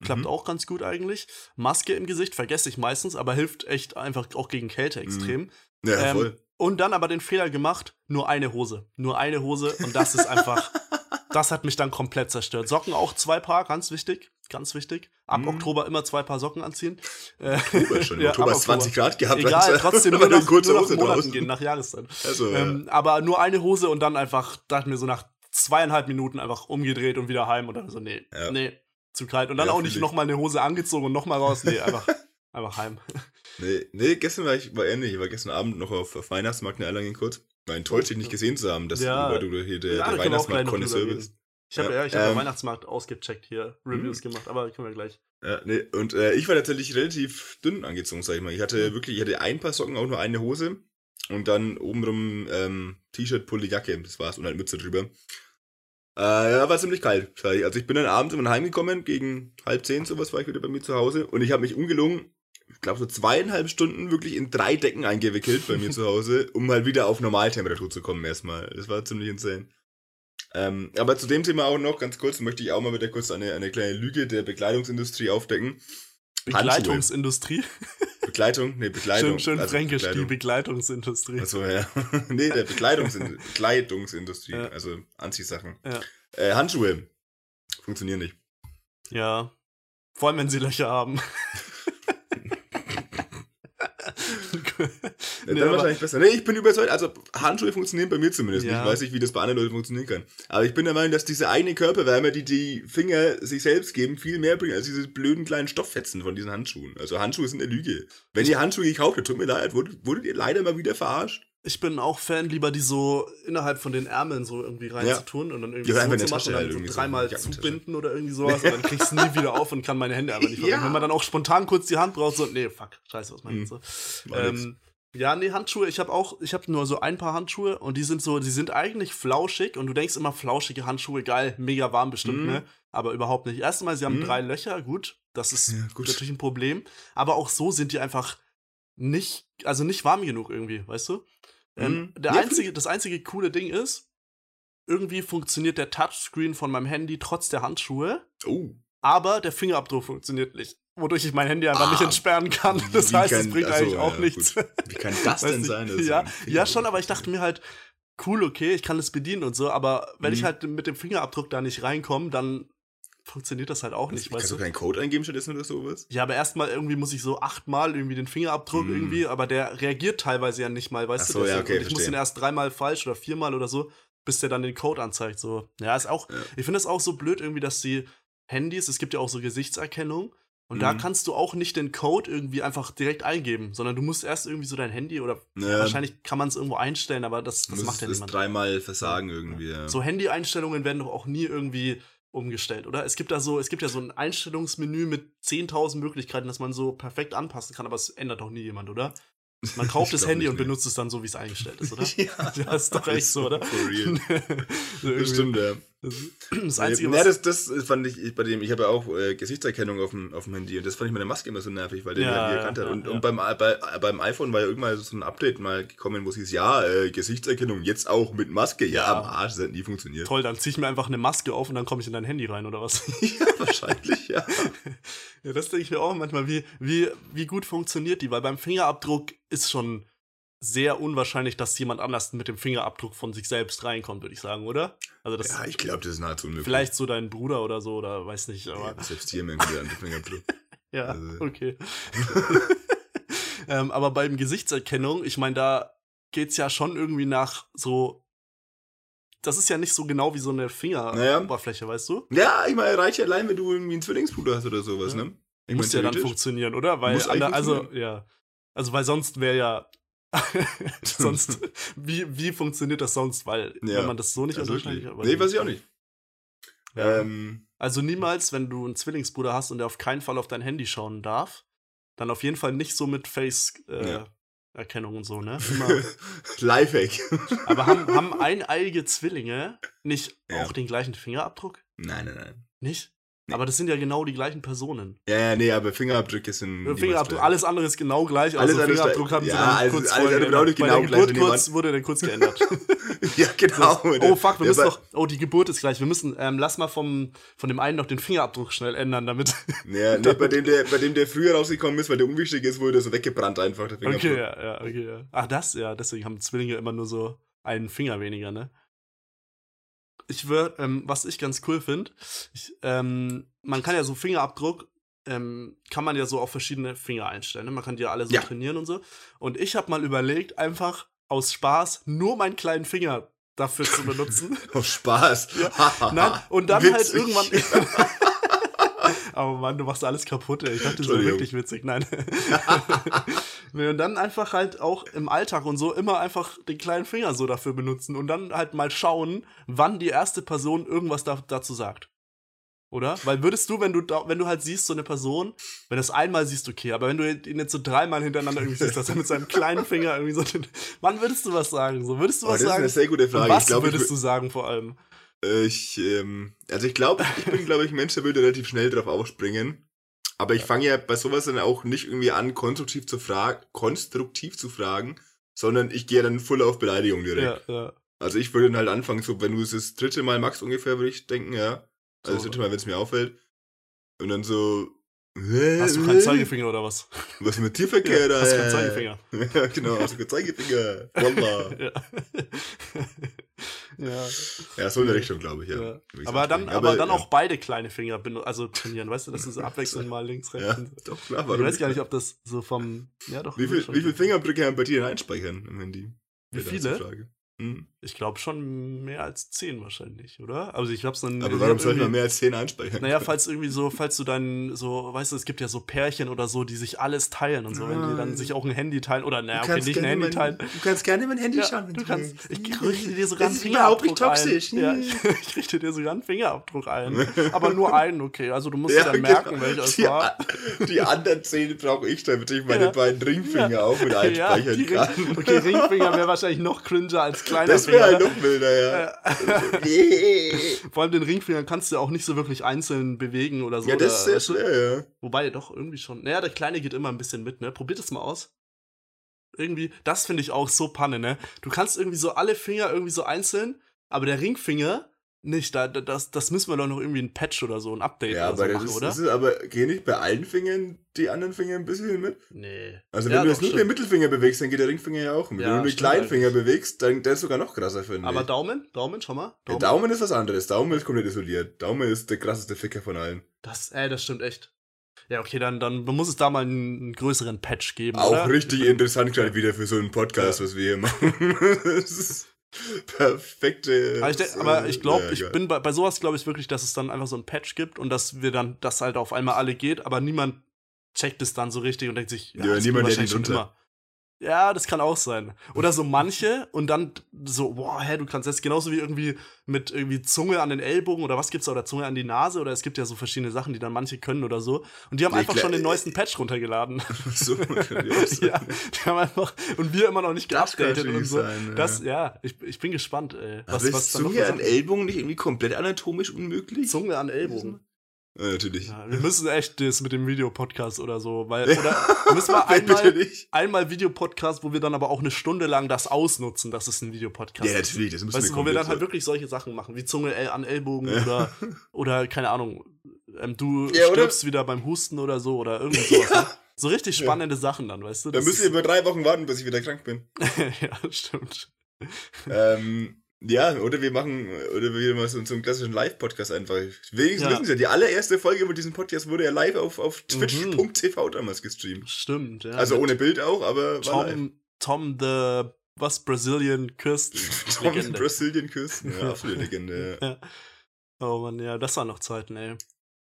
Klappt Mhm. auch ganz gut eigentlich. Maske im Gesicht vergesse ich meistens, aber hilft echt einfach auch gegen Kälte extrem. Ja, Ähm, voll. Und dann aber den Fehler gemacht, nur eine Hose. Nur eine Hose und das ist einfach, das hat mich dann komplett zerstört. Socken auch zwei Paar, ganz wichtig, ganz wichtig. Ab Mhm. Oktober immer zwei Paar Socken anziehen. Äh, Oktober schon. ja, Oktober ab ist 20 Grad gehabt. Egal, Alter. trotzdem nur nach, kurze nur nach Monaten draußen. gehen, nach Jahreszeit. Also, Ähm, aber nur eine Hose und dann einfach, dachte mir so nach zweieinhalb Minuten einfach umgedreht und wieder heim und dann so, nee, Ja. nee, zu kalt. Und dann Ja, auch nicht ich. nochmal eine Hose angezogen und nochmal raus, nee, einfach, einfach heim. nee, nee, gestern war ich war ähnlich. Ich war gestern Abend noch auf, auf Weihnachtsmarkt in Erlangen kurz. War enttäuscht, dich nicht gesehen zu haben, dass Ja. du, du hier der, Ja, der Weihnachtsmarkt-Konnoisseur bist. Ich habe Ja, ja, ich habe ähm, Weihnachtsmarkt ausgecheckt hier, Reviews gemacht, aber können wir gleich. Ja, nee, und äh, ich war tatsächlich relativ dünn angezogen, sag ich mal. Ich hatte Mhm. wirklich, ich hatte ein paar Socken, auch nur eine Hose. Und dann obenrum ähm, T-Shirt, Pulli, Jacke, das war's, und halt Mütze drüber. Äh, ja, war ziemlich kalt. Also ich bin dann abends immer heimgekommen, gegen halb zehn sowas war ich wieder bei mir zu Hause. Und ich habe mich ungelungen, ich glaube so zweieinhalb Stunden wirklich in drei Decken eingewickelt bei mir zu Hause, um mal wieder auf Normaltemperatur zu kommen erstmal. Das war ziemlich insane. Ähm, aber zu dem Thema auch noch ganz kurz, möchte ich auch mal wieder kurz eine, eine kleine Lüge der Bekleidungsindustrie aufdecken. Handschuhe. Begleitungsindustrie. Begleitung? Nee, Bekleidung. Schön, schön Also fränkisch, die Bekleidung. Begleitungsindustrie. Achso, ja. nee, der Bekleidungsin Bekleidungsindustrie. Ja. Also Anziehsachen. Ja. Äh, Handschuhe. Funktionieren nicht. Ja. Vor allem, wenn sie Löcher haben. Äh, Nee, dann wahrscheinlich besser. Nee, ich bin überzeugt, also Handschuhe funktionieren bei mir zumindest Ja. nicht. Ich weiß nicht, wie das bei anderen Leuten funktionieren kann. Aber ich bin der Meinung, dass diese eigene Körperwärme, die die Finger sich selbst geben, viel mehr bringt als diese blöden kleinen Stofffetzen von diesen Handschuhen. Also Handschuhe sind eine Lüge. Wenn ihr Handschuhe gekauft habt, tut mir leid, wurdet, wurdet ihr leider mal wieder verarscht. Ich bin auch Fan, lieber die so innerhalb von den Ärmeln so irgendwie reinzutun und dann irgendwie Ja, so zu machen und dann so so, dreimal Jackentasche. zubinden oder irgendwie sowas und dann kriegst du nie wieder auf und kann meine Hände aber nicht verwenden. Ja. Wenn man dann auch spontan kurz die Hand braucht, so, nee, fuck, scheiße, was mach ich Hm. jetzt so? Ähm, ja, nee, Handschuhe, ich habe auch, ich habe nur so ein paar Handschuhe und die sind so, die sind eigentlich flauschig und du denkst immer, flauschige Handschuhe, geil, mega warm bestimmt, Mhm. ne? Aber überhaupt nicht. Erstmal, sie haben Mhm. drei Löcher, gut, das ist Ja, gut. natürlich ein Problem, aber auch so sind die einfach nicht, also nicht warm genug irgendwie, weißt du? Ähm, Mhm. der Ja, einzige, das einzige coole Ding ist, irgendwie funktioniert der Touchscreen von meinem Handy trotz der Handschuhe, Oh. aber der Fingerabdruck funktioniert nicht. Wodurch ich mein Handy einfach Ah, nicht entsperren kann. Das heißt, es kann- bringt ach so, eigentlich auch ja, nichts. gut. Wie kann das denn sein? dass es Ja, ja, schon, aber ich dachte mir halt, cool, okay, ich kann das bedienen und so, aber wenn ich Mhm. halt mit dem Fingerabdruck da nicht reinkomme, dann funktioniert das halt auch nicht, Kannst weißt du du? keinen Code eingeben stattdessen oder sowas? Ja, aber erstmal irgendwie muss ich so achtmal irgendwie den Fingerabdruck Mhm. irgendwie, aber der reagiert teilweise ja nicht mal, weißt du? so, Der ja, okay, und ich muss verstehe. den erst dreimal falsch oder viermal oder so, bis der dann den Code anzeigt. So, ja, ist auch. Ja. Ich finde es auch so blöd irgendwie, dass die Handys, es gibt ja auch so Gesichtserkennung. Und da Mhm. kannst du auch nicht den Code irgendwie einfach direkt eingeben, sondern du musst erst irgendwie so dein Handy oder Ja. wahrscheinlich kann man es irgendwo einstellen, aber das, das Muss macht ja das niemand. dreimal versagen irgendwie. Ja. So Handy-Einstellungen werden doch auch nie irgendwie umgestellt, oder? Es gibt da so, es gibt ja so ein Einstellungsmenü mit 10.000 Möglichkeiten, dass man so perfekt anpassen kann, aber es ändert doch nie jemand, oder? Man kauft das Handy und benutzt es dann so, wie es eingestellt ist, oder? ja, Ja, ist doch echt so, oder? For real. So Das irgendwie. stimmt, ja. Das Einzige, ja, das, das fand ich, bei dem, ich habe ja auch äh, Gesichtserkennung auf dem, auf dem Handy und das fand ich mit der Maske immer so nervig, weil der Ja, ja, nie ja, erkannt hat. und ja. und beim, bei, beim iPhone war ja irgendwann so ein Update mal gekommen, wo es hieß, ja, äh, Gesichtserkennung jetzt auch mit Maske. Ja, Ja. am Arsch, das hat nie funktioniert. Toll, dann zieh ich mir einfach eine Maske auf und dann komme ich in dein Handy rein, oder was? ja, wahrscheinlich, ja. Ja, das denke ich mir auch manchmal, wie, wie, wie gut funktioniert die, weil beim Fingerabdruck ist schon sehr unwahrscheinlich, dass jemand anders mit dem Fingerabdruck von sich selbst reinkommt, würde ich sagen, oder? Also das Ja, ich glaube, das ist nahezu unmöglich. vielleicht so dein Bruder oder so, oder weiß nicht, aber Ja, selbst hier merken wir an den Fingerabdruck. ja, also- okay. ähm, aber beim Gesichtserkennung, ich meine, da geht's ja schon irgendwie nach so. Das ist ja nicht so genau wie so eine Fingeroberfläche, weißt du? Ja, ich meine, reicht ja allein, wenn du irgendwie einen Zwillingsbruder hast oder sowas, Ja. ne? Ich Muss ja dann funktionieren, oder? Weil also ja, also weil sonst wäre ja sonst wie wie funktioniert das sonst? Weil Ja. wenn man das so nicht Also unterscheidet. Nee, weiß ich auch nicht. Ja. Ähm, Also niemals, wenn du einen Zwillingsbruder hast und der auf keinen Fall auf dein Handy schauen darf, dann auf jeden Fall nicht so mit Face äh, Ja. Erkennung und so, ne? Lifehack. Aber haben, haben eineiige Zwillinge nicht auch den gleichen Fingerabdruck? nein, nein, nein. Nicht? Nee. Aber das sind ja genau die gleichen Personen. Ja, ja, nee, aber Fingerabdrücke sind. niemals Fingerabdruck, gleich. alles andere ist genau gleich. Alles also ist Fingerabdruck gleich. haben sie Ja, dann alles- kurz alles andere genau geändert. Bei der gleich, Geburt wenn kurz, wurde dann kurz geändert. ja, genau. oh fuck, wir Ja, müssen doch. Oh, die Geburt ist gleich. Wir müssen, ähm, lass mal vom, von dem einen noch den Fingerabdruck schnell ändern, damit. Ja, nee, bei dem, der, bei dem der früher rausgekommen ist, weil der unwichtig ist, wurde so weggebrannt einfach, der Fingerabdruck. okay, ja, ja, okay, ja. Ach, das, ja, deswegen haben Zwillinge immer nur so einen Finger weniger, ne? Ich würde, ähm, was ich ganz cool finde, ähm, man kann ja so Fingerabdruck, ähm, kann man ja so auf verschiedene Finger einstellen. Ne? Man kann die ja alle so Ja. trainieren und so. Und ich habe mal überlegt, einfach aus Spaß nur meinen kleinen Finger dafür zu benutzen. Auf Spaß. Nein, und dann halt Witzig. irgendwann. Aber Mann, du machst alles kaputt, ey. Ich dachte, das wäre wirklich witzig. Nein. Und dann einfach halt auch im Alltag und so immer einfach den kleinen Finger so dafür benutzen und dann halt mal schauen, wann die erste Person irgendwas da, dazu sagt. Oder? Weil würdest du, wenn du wenn du halt siehst, so eine Person, wenn du es einmal siehst, okay, aber wenn du ihn jetzt so dreimal hintereinander irgendwie siehst, dass er mit seinem kleinen Finger irgendwie so den, wann würdest du was sagen? So, würdest du Oh, was das ist sagen? eine sehr gute Frage. was ich, würdest du sagen vor allem? Äh, ich, ähm, also ich glaube, ich bin, glaube ich, ein Mensch, der würde relativ schnell drauf aufspringen. Aber ich fange ja bei sowas dann auch nicht irgendwie an, konstruktiv zu fragen, konstruktiv zu fragen, sondern ich gehe dann voll auf Beleidigung direkt. Ja, ja. Also ich würde dann halt anfangen, so, wenn du es das dritte Mal magst ungefähr, würde ich denken, ja. Also das So. dritte Mal, wenn es mir auffällt. Und dann so. Hast du keinen Zeigefinger oder was? Was mit Tierverkehr da? Hast du keinen Zeigefinger? Ja, genau, hast du keinen Zeigefinger. Wallah. Ja. Ja. Ja, so in der Richtung, glaube ich, ja. ja. Ich Aber dann, aber, dann ja. auch beide kleine Finger also trainieren, weißt du, dass du so abwechselnd mal links, rechts. Ja, doch, klar. Ich warum weiß gar nicht, ob das so vom. Ja, doch. Wie viel, wie viel Fingerabdrücke haben bei dir denn einspeichern im Handy? Wie viele? die Frage. Hm. Ich glaube schon mehr als zehn wahrscheinlich, oder? Also ich hab's dann. Aber warum hab soll man irgendwie- mehr als 10 einspeichern? Naja, falls irgendwie so, falls du dann so, weißt du, es gibt ja so Pärchen oder so, die sich alles teilen und so, wenn die dann sich auch ein Handy teilen oder naja, okay, nicht ein Handy mein, teilen. Du kannst gerne mein Handy Ja, schauen, wenn du kannst, willst. ich richte dir sogar einen Fingerabdruck toxisch. ein. Ja, ich, ich richte dir sogar einen Fingerabdruck ein. Aber nur einen, okay. Also du musst dir dann merken, genau. welcher es war. Die anderen 10 brauche ich, damit ich meine Ja. beiden Ringfinger Ja. auch mit Ja, einspeichern kann. Okay, Ringfinger wäre wahrscheinlich noch cringer als kleiner Finger. Ne? noch wilder, ja. Vor allem den Ringfinger kannst du auch nicht so wirklich einzeln bewegen oder so. ja, das ist oder, sehr weißt du? schwer, ja. Wobei, doch, irgendwie schon. Naja, der Kleine geht immer ein bisschen mit, ne? Probiert es mal aus. Irgendwie, das finde ich auch so Panne, ne? Du kannst irgendwie so alle Finger irgendwie so einzeln, aber der Ringfinger nicht. Da, da- das, das müssen wir doch noch irgendwie ein Patch oder so, ein Update Ja, oder so aber das machen, ist, oder? ist aber, gehen nicht bei allen Fingern die anderen Finger ein bisschen mit? nee. Also wenn Ja, du jetzt nur den Mittelfinger bewegst, dann geht der Ringfinger ja auch mit. Ja, wenn du den kleinen Finger bewegst, dann der ist sogar noch krasser, finde Aber ich. Daumen? Daumen, schau mal. Der Daumen ist was anderes. Daumen ist komplett isoliert. Daumen ist der krasseste Ficker von allen. Das, ey, das stimmt echt. Ja, okay, dann, dann muss es da mal einen, einen größeren Patch geben, Auch oder? richtig interessant gerade wieder für so einen Podcast, was wir hier machen. das perfekte. Aber ich, denk- aber ich glaube, Ja, ich egal. bin bei, bei sowas glaube ich wirklich, dass es dann einfach so ein Patch gibt und dass wir dann, dass halt auf einmal alle geht, aber niemand checkt es dann so richtig und denkt sich, Ja, das niemand ging hält ihn Ja, das kann auch sein. Oder so manche und dann so, boah, hä, du kannst jetzt genauso wie irgendwie mit irgendwie Zunge an den Ellbogen oder was gibt's da oder Zunge an die Nase oder es gibt ja so verschiedene Sachen, die dann manche können oder so. Und die haben Ja, einfach schon den neuesten Patch runtergeladen. so, ja, die haben einfach und wir immer noch nicht geupdatet und so. sein, ja. Das, ja, ich, ich bin gespannt, ey. Aber ist noch Zunge an Ellbogen nicht irgendwie komplett anatomisch unmöglich? Zunge an Ellbogen. Ja, natürlich. Ja, wir müssen echt das mit dem Videopodcast oder so, weil, oder wir müssen Bitte einmal, einmal Videopodcast, wo wir dann aber auch eine Stunde lang das ausnutzen, dass es ein Videopodcast Ja, ist. natürlich, das müssen Weißt wir du, wo wir dann halt wirklich solche Sachen machen, wie Zunge an Ellbogen Ja. oder, oder, keine Ahnung, ähm, du Ja, oder- stirbst wieder beim Husten oder so oder irgendwie sowas. Ne? So richtig spannende Sachen dann, weißt du? Da müsst ihr über drei Wochen warten, bis ich wieder krank bin. ja, stimmt. ähm, ja, oder wir machen, oder wir mal so, so einen klassischen Live-Podcast einfach. Wenigstens Ja. wissen Sie ja, die allererste Folge mit diesem Podcast wurde ja live auf, auf Mhm. twitch.tv damals gestreamt. Stimmt, ja. also ohne Bild auch, aber war live. Tom, Tom the, was, Brazilian Kirsten. Tom Legende. Brazilian Küsten, ja, absolute Legende. Ja. Oh Mann, ja, das waren noch Zeiten, ey.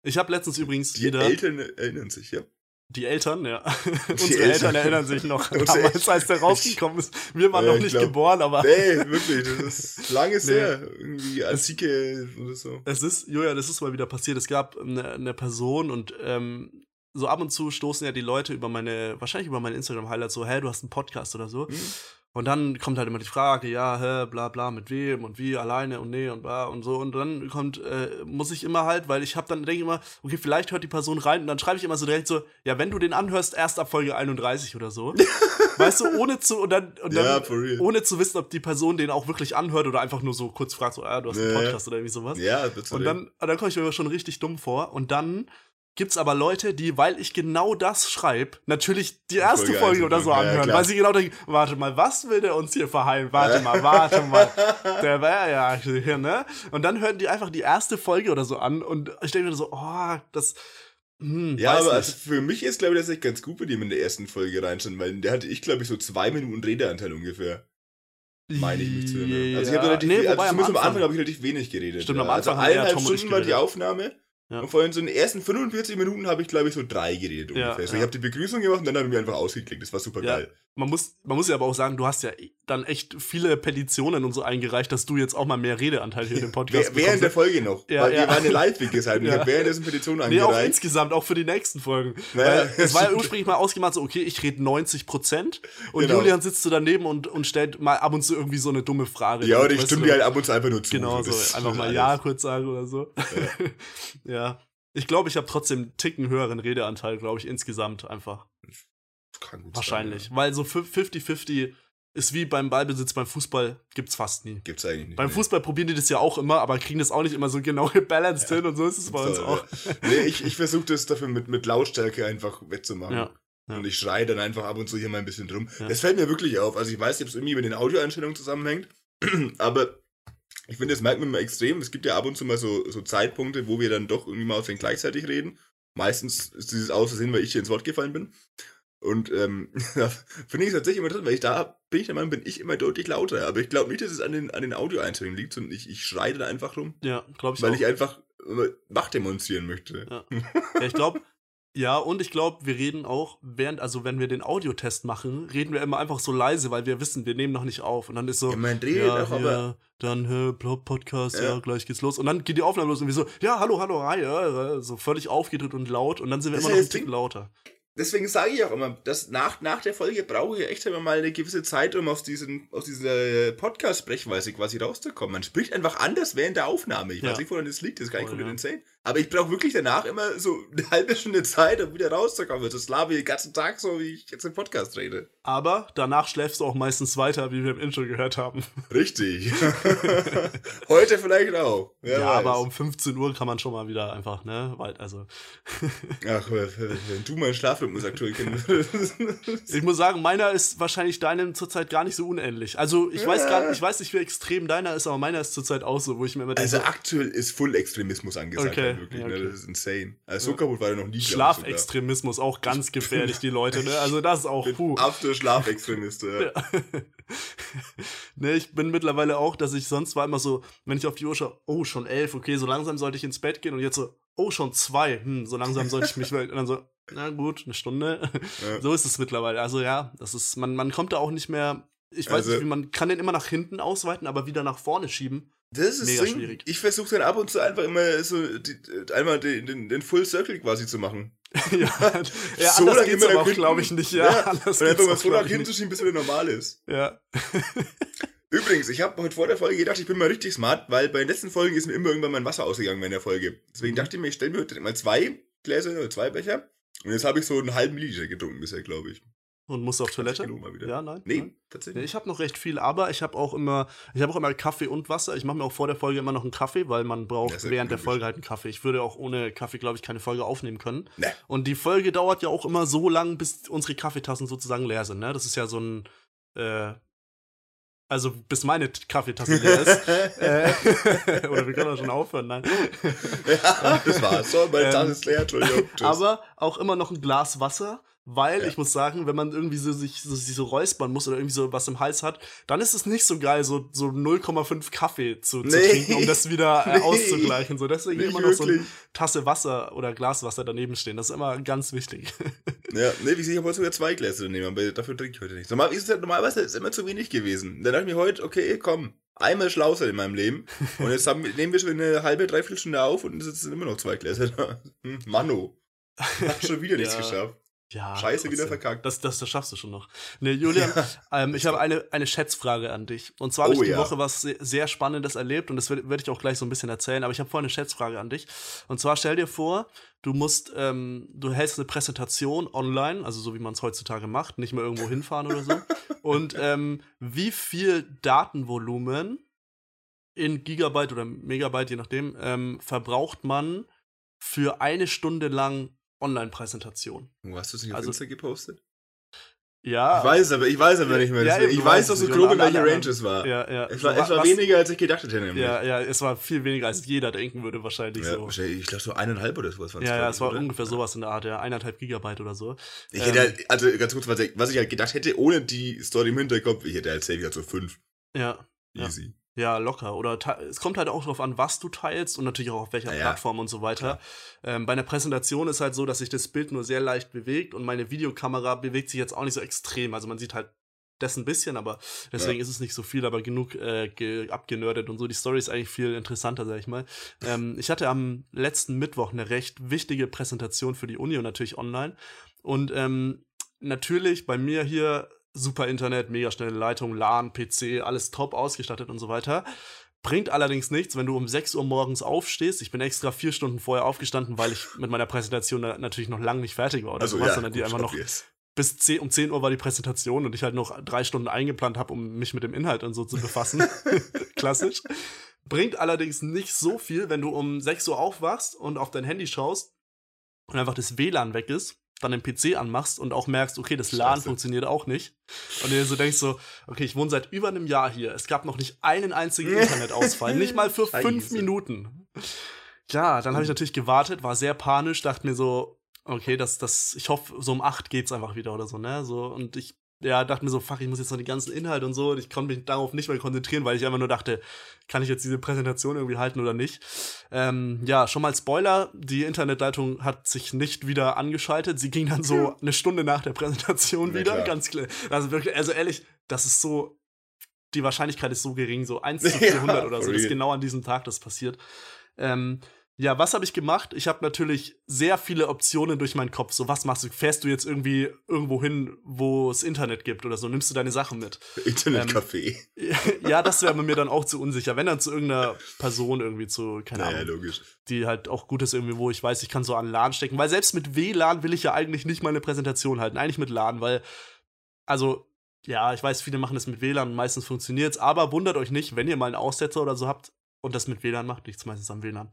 Ich habe letztens übrigens Die wieder Eltern erinnern sich, ja. Die Eltern, ja. Unsere Eltern. Eltern erinnern sich noch damals, als der rausgekommen ist. Wir waren Ja, noch ich nicht glaub- geboren, aber Nee, wirklich, das ist lange Nee. her. Irgendwie Antike oder so. es ist, Julia, das ist mal wieder passiert. Es gab eine, eine Person und ähm, so ab und zu stoßen ja die Leute über meine, wahrscheinlich über meine Instagram-Highlights so, hä, du hast einen Podcast oder so. Hm? Und dann kommt halt immer die Frage, ja, hä, bla bla, mit wem und wie, alleine und nee und bla und so. Und dann kommt, äh, muss ich immer halt, weil ich habe dann, denke ich immer, okay, vielleicht hört die Person rein und dann schreibe ich immer so direkt so, ja, wenn du den anhörst, erst ab Folge 31 oder so. weißt du, ohne zu, und dann, und dann Ja, ohne zu wissen, ob die Person den auch wirklich anhört oder einfach nur so kurz fragt, so, ah, du hast einen Ja, ja. Podcast oder irgendwie sowas. Ja, bitte. Und dann, und dann komme ich mir schon richtig dumm vor. Und dann gibt's aber Leute, die, weil ich genau das schreibe, natürlich die erste Folge Folge oder so anhören. Ja, weil sie genau denken, warte mal, was will der uns hier verheilen? Warte mal, warte mal. Der war ja hier, ne? Und dann hören die einfach die erste Folge oder so an und ich denke mir so, oh, das, hm, Ja, aber also für mich ist, glaube ich, das echt ganz gut, wenn die in der ersten Folge reinschauen, weil der hatte ich, glaube ich, so zwei Minuten Redeanteil ungefähr. Meine ich mich zu erinnern. Also ich habe relativ, nee, also wobei am zumindest am Anfang, Anfang habe ich relativ wenig geredet. Stimmt, ja. am Anfang also haben eher eineinhalb Stunden war die. Aufnahme. Ja. Und vorhin so in den ersten 45 Minuten habe ich, glaube ich, so drei geredet Ja, ungefähr. So, ja. ich habe die Begrüßung gemacht und dann habe ich mir einfach ausgeklickt. Das war super geil. Man muss, man muss ja aber auch sagen, du hast ja dann echt viele Petitionen und so eingereicht, dass du jetzt auch mal mehr Redeanteil hier in dem Podcast Wäh- Während der bekommst. Folge noch. Ja, weil ja. wir waren ja live, wie gesagt. Und Ich Ja. habe währenddessen Petitionen Nee, auch insgesamt, auch für die nächsten Folgen. Naja, Weil es war ja ursprünglich mal ausgemacht, so, okay, ich rede 90 Prozent und Genau. Julian sitzt so daneben und, und stellt mal ab und zu irgendwie so eine dumme Frage. ja, oder ich stimme dir halt ab und zu einfach nur zu. Genau, so, einfach mal alles. Ja kurz sagen oder so. Ja. Ich glaube, ich habe trotzdem einen Ticken höheren Redeanteil, glaube ich, insgesamt einfach. Kann Wahrscheinlich. Sein, Weil so 50-50 ist wie beim Ballbesitz beim Fußball, gibt's fast nie. ja. Gibt's eigentlich nicht. Beim nee. Fußball probieren die das ja auch immer, aber kriegen das auch nicht immer so genau gebalanced hin und so ist es bei uns So, auch. ja. Nee, ich, ich versuche das dafür mit, mit Lautstärke einfach wettzumachen. Ja, ja. Und ich schreie dann einfach ab und zu hier mal ein bisschen drum. Ja. Das fällt mir wirklich auf. Also ich weiß ob es irgendwie mit den Audioeinstellungen zusammenhängt, aber ich finde, das merkt man immer extrem. Es gibt ja ab und zu mal so, so Zeitpunkte, wo wir dann doch irgendwie mal auswählen gleichzeitig reden. Meistens ist dieses Außersehen, weil ich hier ins Wort gefallen bin. Und ähm, finde ich es tatsächlich immer drin, weil ich da bin ich der Meinung, bin ich immer deutlich lauter. Aber ich glaube nicht, dass es an den, an den Audioeinstellungen liegt, sondern ich, ich schreie da einfach rum, Ja, glaube ich weil auch. ich einfach äh, Macht demonstrieren möchte. Ja. Ja, ich glaube, ja, und ich glaube, wir reden auch während, also wenn wir den Audiotest machen, reden wir immer einfach so leise, weil wir wissen, wir nehmen noch nicht auf. Und dann ist so, Ja, man redet ja, auch, aber dann Plop- Podcast, ja. Ja. gleich geht's los. Und dann geht die Aufnahme los und wir so, ja, hallo, hallo, hi, ja, ja, so völlig aufgedreht und laut. Und dann sind wir Das immer noch ja ein Tick lauter. Deswegen sage ich auch immer, dass nach, nach der Folge brauche ich echt immer mal eine gewisse Zeit, um aus, diesen, aus dieser Podcast-Sprechweise quasi rauszukommen. Man spricht einfach anders während der Aufnahme. Ich Ja. weiß nicht, woran das liegt, das nicht Voll, komplett ja. insane. Aber ich brauche wirklich danach immer so eine halbe Stunde Zeit, um wieder rauszukommen. Das labe ich den ganzen Tag so, wie ich jetzt im Podcast rede. Aber danach schläfst du auch meistens weiter, wie wir im Intro gehört haben. Richtig. Heute vielleicht auch. Wer ja, weiß. aber um 15 Uhr kann man schon mal wieder einfach, ne, weil, also. Ach, wenn du meinen Schlafrhythmus aktuell würdest. Ich muss sagen, meiner ist wahrscheinlich deinem zurzeit gar nicht so unähnlich. Also ich weiß gar ich weiß nicht, wie extrem deiner ist, aber meiner ist zurzeit auch so, wo ich mir immer denke, Also aktuell ist Full-Extremismus angesagt, Okay, wirklich. ja, Ne? okay. Das ist insane. Also so kaputt war er noch nie. Schlafextremismus auch ganz gefährlich, die Leute, ne? Also das ist auch puh. absoluter Schlafextremist. Ja. Ja. ne, ich bin mittlerweile auch, dass ich sonst war immer so, wenn ich auf die Uhr schaue, oh, schon elf, okay, so langsam sollte ich ins Bett gehen und jetzt so, oh, schon zwei, hm, so langsam sollte ich mich, und dann so, Na gut, eine Stunde. Ja. So ist es mittlerweile. Also ja, das ist, man, man kommt da auch nicht mehr. Ich weiß Also- nicht, wie man kann den immer nach hinten ausweiten, aber wieder nach vorne schieben. Das ist Mega Ding. schwierig. Ich versuche dann ab und zu einfach immer so die, einmal den, den, den Full Circle quasi zu machen. ja, ja So anders lange geht's immer aber auch, glaube ich, nicht. Ja, Ja, anders Und einfach mal so nach hinten schieben, bis wieder normal ist. Ja. Übrigens, ich habe heute vor der Folge gedacht, ich bin mal richtig smart, weil bei den letzten Folgen ist mir immer irgendwann mein Wasser ausgegangen in der Folge. Deswegen dachte ich mir, ich stelle mir heute mal zwei Gläser oder zwei Becher. Und jetzt habe ich so einen halben Milliliter getrunken bisher, glaube ich. Und musst auf Toilette? Genug mal wieder. Ja, nein. Nee, nein. Tatsächlich. ich habe noch recht viel, aber ich habe auch immer, ich habe auch immer Kaffee und Wasser. Ich mache mir auch vor der Folge immer noch einen Kaffee, weil man braucht während der. Folge halt einen Kaffee. Ich würde auch ohne Kaffee, glaube ich, keine Folge aufnehmen können. Nee. Und die Folge dauert ja auch immer so lang, bis unsere Kaffeetassen sozusagen leer sind. Ne? Das ist ja so ein, äh, also bis meine Kaffeetasse leer ist. äh, oder wir können auch schon aufhören, nein. ja, das war's. So, meine Ähm, Tasse ist leer, Entschuldigung. Tschüss. Aber auch immer noch ein Glas Wasser, weil Ja. ich muss sagen, wenn man irgendwie so sich so, sich so räuspern muss oder irgendwie so was im Hals hat, dann ist es nicht so geil, so, so 0,5 Kaffee zu, zu Nee. trinken, um das wieder äh, Nee. auszugleichen. So, deswegen Nicht immer noch so eine wirklich. Tasse Wasser oder Glas Wasser daneben stehen. Das ist immer ganz wichtig. Ja, nee, wie gesagt, ich habe heute sogar zwei Gläser nehmen, aber dafür trinke ich heute nicht. Normal, ist es, normalerweise ist es immer zu wenig gewesen. Dann dachte ich mir heute, okay, komm, einmal schlau sein in meinem Leben. Und jetzt haben, nehmen wir schon eine halbe, dreiviertel Stunde auf und es sind immer noch zwei Gläser da. Hm, Mano. Hat schon wieder nichts Ja. geschafft. Ja, Scheiße, wieder trotzdem. verkackt. Das, das, das schaffst du schon noch. Nee, Julian, ähm, ich habe eine, eine Schätzfrage an dich. Und zwar habe Oh ich die ja. Woche was sehr, sehr Spannendes erlebt und das werde werd ich auch gleich so ein bisschen erzählen, aber ich habe vorhin eine Schätzfrage an dich. Und zwar stell dir vor, du musst, ähm, du hältst eine Präsentation online, also so wie man es heutzutage macht, nicht mehr irgendwo hinfahren oder so. Und ähm, wie viel Datenvolumen in Gigabyte oder Megabyte, je nachdem, ähm, verbraucht man für eine Stunde lang Online-Präsentation? Wo hast du es nicht auf Also- Insta gepostet? Ja. Ich weiß aber, ich weiß aber nicht mehr. Ja, ich weiß es so grob, in welcher Range es war. Ja, ja. Es war, es war was- weniger, als ich gedacht hätte, nämlich. Ja, ja, es war viel weniger, als jeder denken würde, wahrscheinlich Ja, so. wahrscheinlich, ich glaube so eineinhalb oder sowas waren's, Ja, ja, es war oder? ungefähr sowas in der Art, ja, eineinhalb Gigabyte oder so. Ich Ähm, hätte halt, also ganz kurz, was ich, was ich halt gedacht hätte, ohne die Story im Hinterkopf, ich hätte halt safe gesagt so fünf. Ja. Easy. Ja, locker. Oder es kommt halt auch darauf an, was du teilst und natürlich auch auf welcher Ja, ja. Plattform und so weiter. Ähm, bei einer Präsentation ist halt so, dass sich das Bild nur sehr leicht bewegt und meine Videokamera bewegt sich jetzt auch nicht so extrem. Also man sieht halt das ein bisschen, aber deswegen Ja. ist es nicht so viel, aber genug äh, ge abgenördet und so. Die Story ist eigentlich viel interessanter, sag ich mal. Ähm, ich hatte am letzten Mittwoch eine recht wichtige Präsentation für die Uni und natürlich online. Und ähm, natürlich bei mir hier super Internet, mega schnelle Leitung, LAN, PC, alles top ausgestattet und so weiter. Bringt allerdings nichts, wenn du um 6 Uhr morgens aufstehst. Ich bin extra vier Stunden vorher aufgestanden, weil ich mit meiner Präsentation na- natürlich noch lange nicht fertig war oder Also, sowas, ja, sondern die einfach noch obvious. bis 10, um 10 Uhr war die Präsentation und ich halt noch drei Stunden eingeplant habe, um mich mit dem Inhalt und so zu befassen. Klassisch. Bringt allerdings nicht so viel, wenn du um 6 Uhr aufwachst und auf dein Handy schaust und einfach das WLAN weg ist, dann den PC anmachst und auch merkst, okay, das LAN Scheiße. funktioniert auch nicht. Und dir so denkst so, okay, ich wohne seit über einem Jahr hier. Es gab noch nicht einen einzigen Internetausfall, nicht mal für fünf Scheiße. Minuten. Ja, dann habe ich natürlich gewartet, war sehr panisch, dachte mir so, okay, das, das, ich hoffe, so um acht geht's einfach wieder oder so, ne? So, und ich, ja, dachte mir so, fuck, ich muss jetzt noch die ganzen Inhalte und so. Und ich konnte mich darauf nicht mehr konzentrieren, weil ich einfach nur dachte, kann ich jetzt diese Präsentation irgendwie halten oder nicht? Ähm, ja, schon mal Spoiler, die Internetleitung hat sich nicht wieder angeschaltet. Sie ging dann so eine Stunde nach der Präsentation Na wieder, klar. ganz klar. Also wirklich, also ehrlich, das ist so, die Wahrscheinlichkeit ist so gering, so 1 zu Ja, 400 oder so, dass genau an diesem Tag das passiert. Ähm, ja, was habe ich gemacht? Ich habe natürlich sehr viele Optionen durch meinen Kopf. So, was machst du? Fährst du jetzt irgendwie irgendwo hin, wo es Internet gibt oder so? Nimmst du deine Sachen mit? Internetcafé. ja, das wäre mir dann auch zu unsicher. Wenn dann zu irgendeiner Person irgendwie zu, keine naja, Ahnung, logisch. die halt auch gut ist irgendwie, wo ich weiß, ich kann so an LAN stecken. Weil selbst mit WLAN will ich ja eigentlich nicht meine Präsentation halten. Eigentlich mit LAN, weil, also, ja, ich weiß, viele machen das mit WLAN und meistens funktioniert's, aber wundert euch nicht, wenn ihr mal einen Aussetzer oder so habt und das mit WLAN macht, liegt's meistens am WLAN.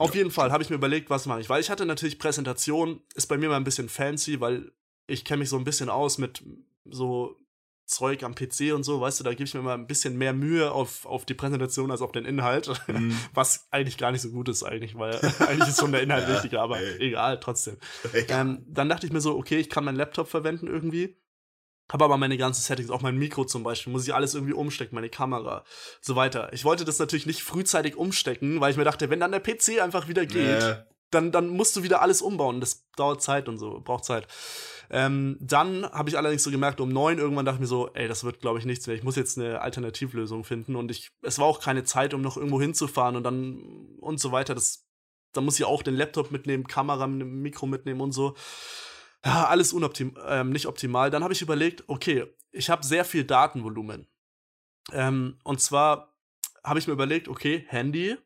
Auf jeden Fall habe ich mir überlegt, was mache ich, weil ich hatte natürlich Präsentation, ist bei mir mal ein bisschen fancy, weil ich kenne mich so ein bisschen aus mit so Zeug am PC und so, weißt du, da gebe ich mir mal ein bisschen mehr Mühe auf, auf die Präsentation als auf den Inhalt. Mhm. Was eigentlich gar nicht so gut ist, eigentlich, weil eigentlich ist schon der Inhalt Ja, wichtiger, aber ey. egal, trotzdem. Ähm, dann dachte ich mir so, okay, ich kann meinen Laptop verwenden irgendwie. Habe aber meine ganzen Settings, auch mein Mikro zum Beispiel, muss ich alles irgendwie umstecken, meine Kamera, so weiter. Ich wollte das natürlich nicht frühzeitig umstecken, weil ich mir dachte, wenn dann der PC einfach wieder geht, Ja. dann, dann musst du wieder alles umbauen. Das dauert Zeit und so, braucht Zeit. Ähm, dann habe ich allerdings so gemerkt, um neun irgendwann dachte ich mir so, ey, das wird, glaube ich, nichts mehr. Ich muss jetzt eine Alternativlösung finden. Und ich, es war auch keine Zeit, um noch irgendwo hinzufahren und dann und so weiter. Das, da muss ich auch den Laptop mitnehmen, Kamera, Mikro mitnehmen und so. Ja, alles unoptim ähm, nicht optimal. Dann habe ich überlegt, okay, ich habe sehr viel Datenvolumen. Ähm, und zwar habe ich mir überlegt, okay, Handy,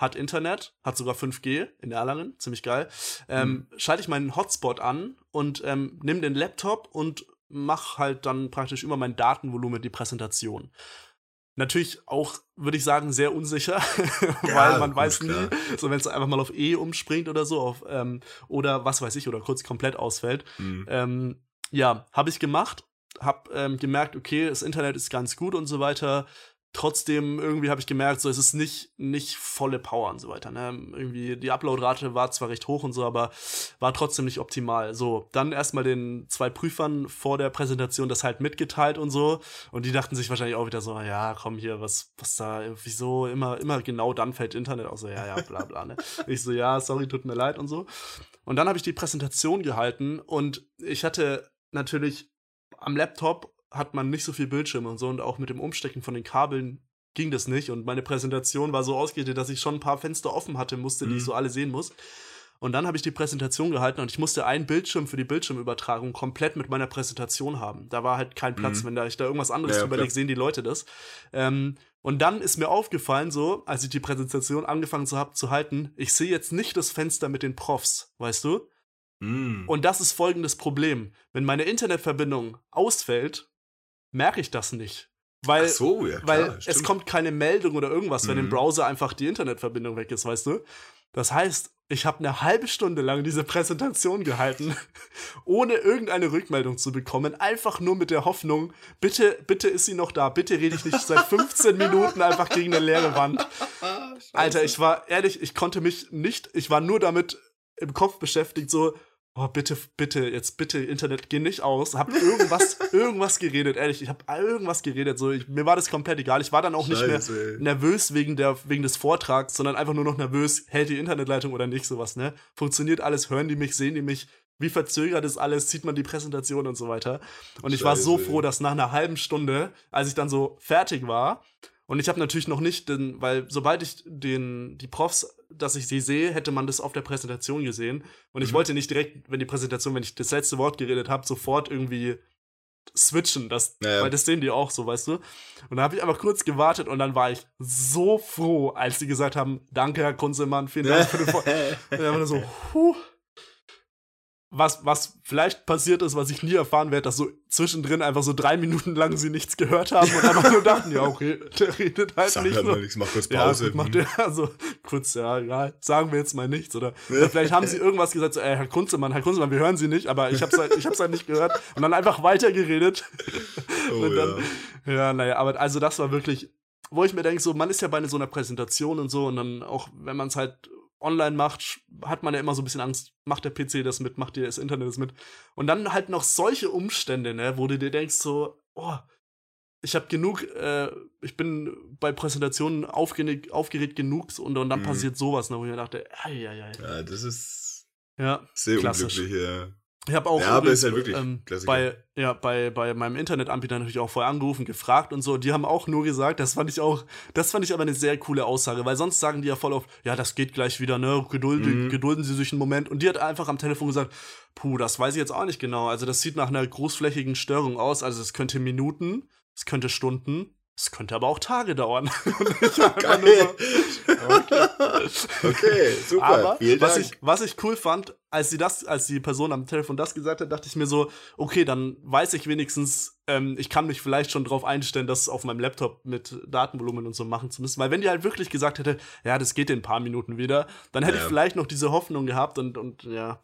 hat Internet, hat sogar 5G in Erlangen, ziemlich geil. Ähm, mhm. Schalte ich meinen Hotspot an und ähm, nehme den Laptop und mache halt dann praktisch über mein Datenvolumen die Präsentation. Natürlich auch, würde ich sagen, sehr unsicher, ja, weil man weiß nie, so wenn es einfach mal auf E umspringt oder so, auf, ähm, oder was weiß ich, oder kurz komplett ausfällt. Mhm. Ähm, ja, habe ich gemacht, habe ähm, gemerkt, okay, das Internet ist ganz gut und so weiter trotzdem irgendwie habe ich gemerkt, so es ist nicht nicht volle Power und so weiter. Ne? Irgendwie die Uploadrate war zwar recht hoch und so, aber war trotzdem nicht optimal. So dann erstmal den zwei Prüfern vor der Präsentation das halt mitgeteilt und so und die dachten sich wahrscheinlich auch wieder so, ja komm hier, was was da wieso immer immer genau dann fällt Internet auch so ja ja bla bla. Ne? ich so ja sorry tut mir leid und so und dann habe ich die Präsentation gehalten und ich hatte natürlich am Laptop hat man nicht so viel Bildschirm und so und auch mit dem Umstecken von den Kabeln ging das nicht und meine Präsentation war so ausgerichtet, dass ich schon ein paar Fenster offen hatte, musste, die ich mhm. so alle sehen muss. Und dann habe ich die Präsentation gehalten und ich musste einen Bildschirm für die Bildschirmübertragung komplett mit meiner Präsentation haben. Da war halt kein Platz. Mhm. Wenn da ich da irgendwas anderes ja, überlege, sehen die Leute das. Ähm, und dann ist mir aufgefallen, so, als ich die Präsentation angefangen zu, hab, zu halten, ich sehe jetzt nicht das Fenster mit den Profs, weißt du? Mhm. Und das ist folgendes Problem. Wenn meine Internetverbindung ausfällt, merke ich das nicht. Weil, so, ja, klar, weil es kommt keine Meldung oder irgendwas, wenn mhm. im Browser einfach die Internetverbindung weg ist, weißt du? Das heißt, ich habe eine halbe Stunde lang diese Präsentation gehalten, ohne irgendeine Rückmeldung zu bekommen, einfach nur mit der Hoffnung, bitte, bitte ist sie noch da, bitte rede ich nicht seit 15 Minuten einfach gegen eine leere Wand. Alter, ich war ehrlich, ich konnte mich nicht, ich war nur damit im Kopf beschäftigt, so, oh, bitte, bitte, jetzt bitte, Internet, geh nicht aus. Hab irgendwas, irgendwas geredet, ehrlich, ich hab irgendwas geredet, so, ich, mir war das komplett egal. Ich war dann auch Scheiße, nicht mehr ey. nervös wegen der, wegen des Vortrags, sondern einfach nur noch nervös, hält die Internetleitung oder nicht, sowas, ne? Funktioniert alles, hören die mich, sehen die mich, wie verzögert ist alles, sieht man die Präsentation und so weiter. Und ich Scheiße, war so froh, dass nach einer halben Stunde, als ich dann so fertig war, und ich habe natürlich noch nicht, den, weil sobald ich den, die Profs, dass ich sie sehe, hätte man das auf der Präsentation gesehen. Und ich mhm. wollte nicht direkt, wenn die Präsentation, wenn ich das letzte Wort geredet habe, sofort irgendwie switchen, das, ja. weil das sehen die auch so, weißt du. Und da habe ich einfach kurz gewartet und dann war ich so froh, als sie gesagt haben, danke Herr Kunzelmann, vielen Dank für den Vor Und dann so, huh, was, was vielleicht passiert ist, was ich nie erfahren werde, dass so zwischendrin einfach so drei Minuten lang sie nichts gehört haben und einfach nur dachten, ja, okay, der redet halt Sag nicht. Halt so. mal nichts, mach kurz Pause. Ja, macht der, also, kurz, ja, egal, sagen wir jetzt mal nichts. Oder, oder vielleicht haben sie irgendwas gesagt, so, ey, Herr Kunzemann, Herr Kunzemann, wir hören sie nicht, aber ich hab's halt, ich hab's halt nicht gehört und dann einfach weitergeredet. Oh, und dann, ja. ja, naja, aber also das war wirklich, wo ich mir denke, so, man ist ja bei so einer Präsentation und so und dann auch, wenn man es halt online macht, hat man ja immer so ein bisschen Angst, macht der PC das mit, macht das Internet das mit. Und dann halt noch solche Umstände, ne, wo du dir denkst so, oh, ich habe genug, äh, ich bin bei Präsentationen aufgeregt, aufgeregt genug und, und dann mhm. passiert sowas, ne, wo ich mir dachte, ei, ei, ei. Ja, das ist ja, sehr klassisch. unglücklich, ja. Ich habe auch ja, aber ist halt ähm, bei, ja, bei, bei meinem Internetanbieter natürlich auch vorher angerufen, gefragt und so. Die haben auch nur gesagt, das fand ich auch, das fand ich aber eine sehr coole Aussage, weil sonst sagen die ja voll oft, ja, das geht gleich wieder, ne, gedulden, mhm. gedulden Sie sich einen Moment. Und die hat einfach am Telefon gesagt, puh, das weiß ich jetzt auch nicht genau. Also das sieht nach einer großflächigen Störung aus. Also es könnte Minuten, es könnte Stunden, es könnte aber auch Tage dauern. Geil. Okay. okay. super. Aber was ich, was ich cool fand, als sie das, als die Person am Telefon das gesagt hat, dachte ich mir so, okay, dann weiß ich wenigstens, ähm, ich kann mich vielleicht schon drauf einstellen, das auf meinem Laptop mit Datenvolumen und so machen zu müssen. Weil wenn die halt wirklich gesagt hätte, ja, das geht in ein paar Minuten wieder, dann hätte ja. ich vielleicht noch diese Hoffnung gehabt und, und ja.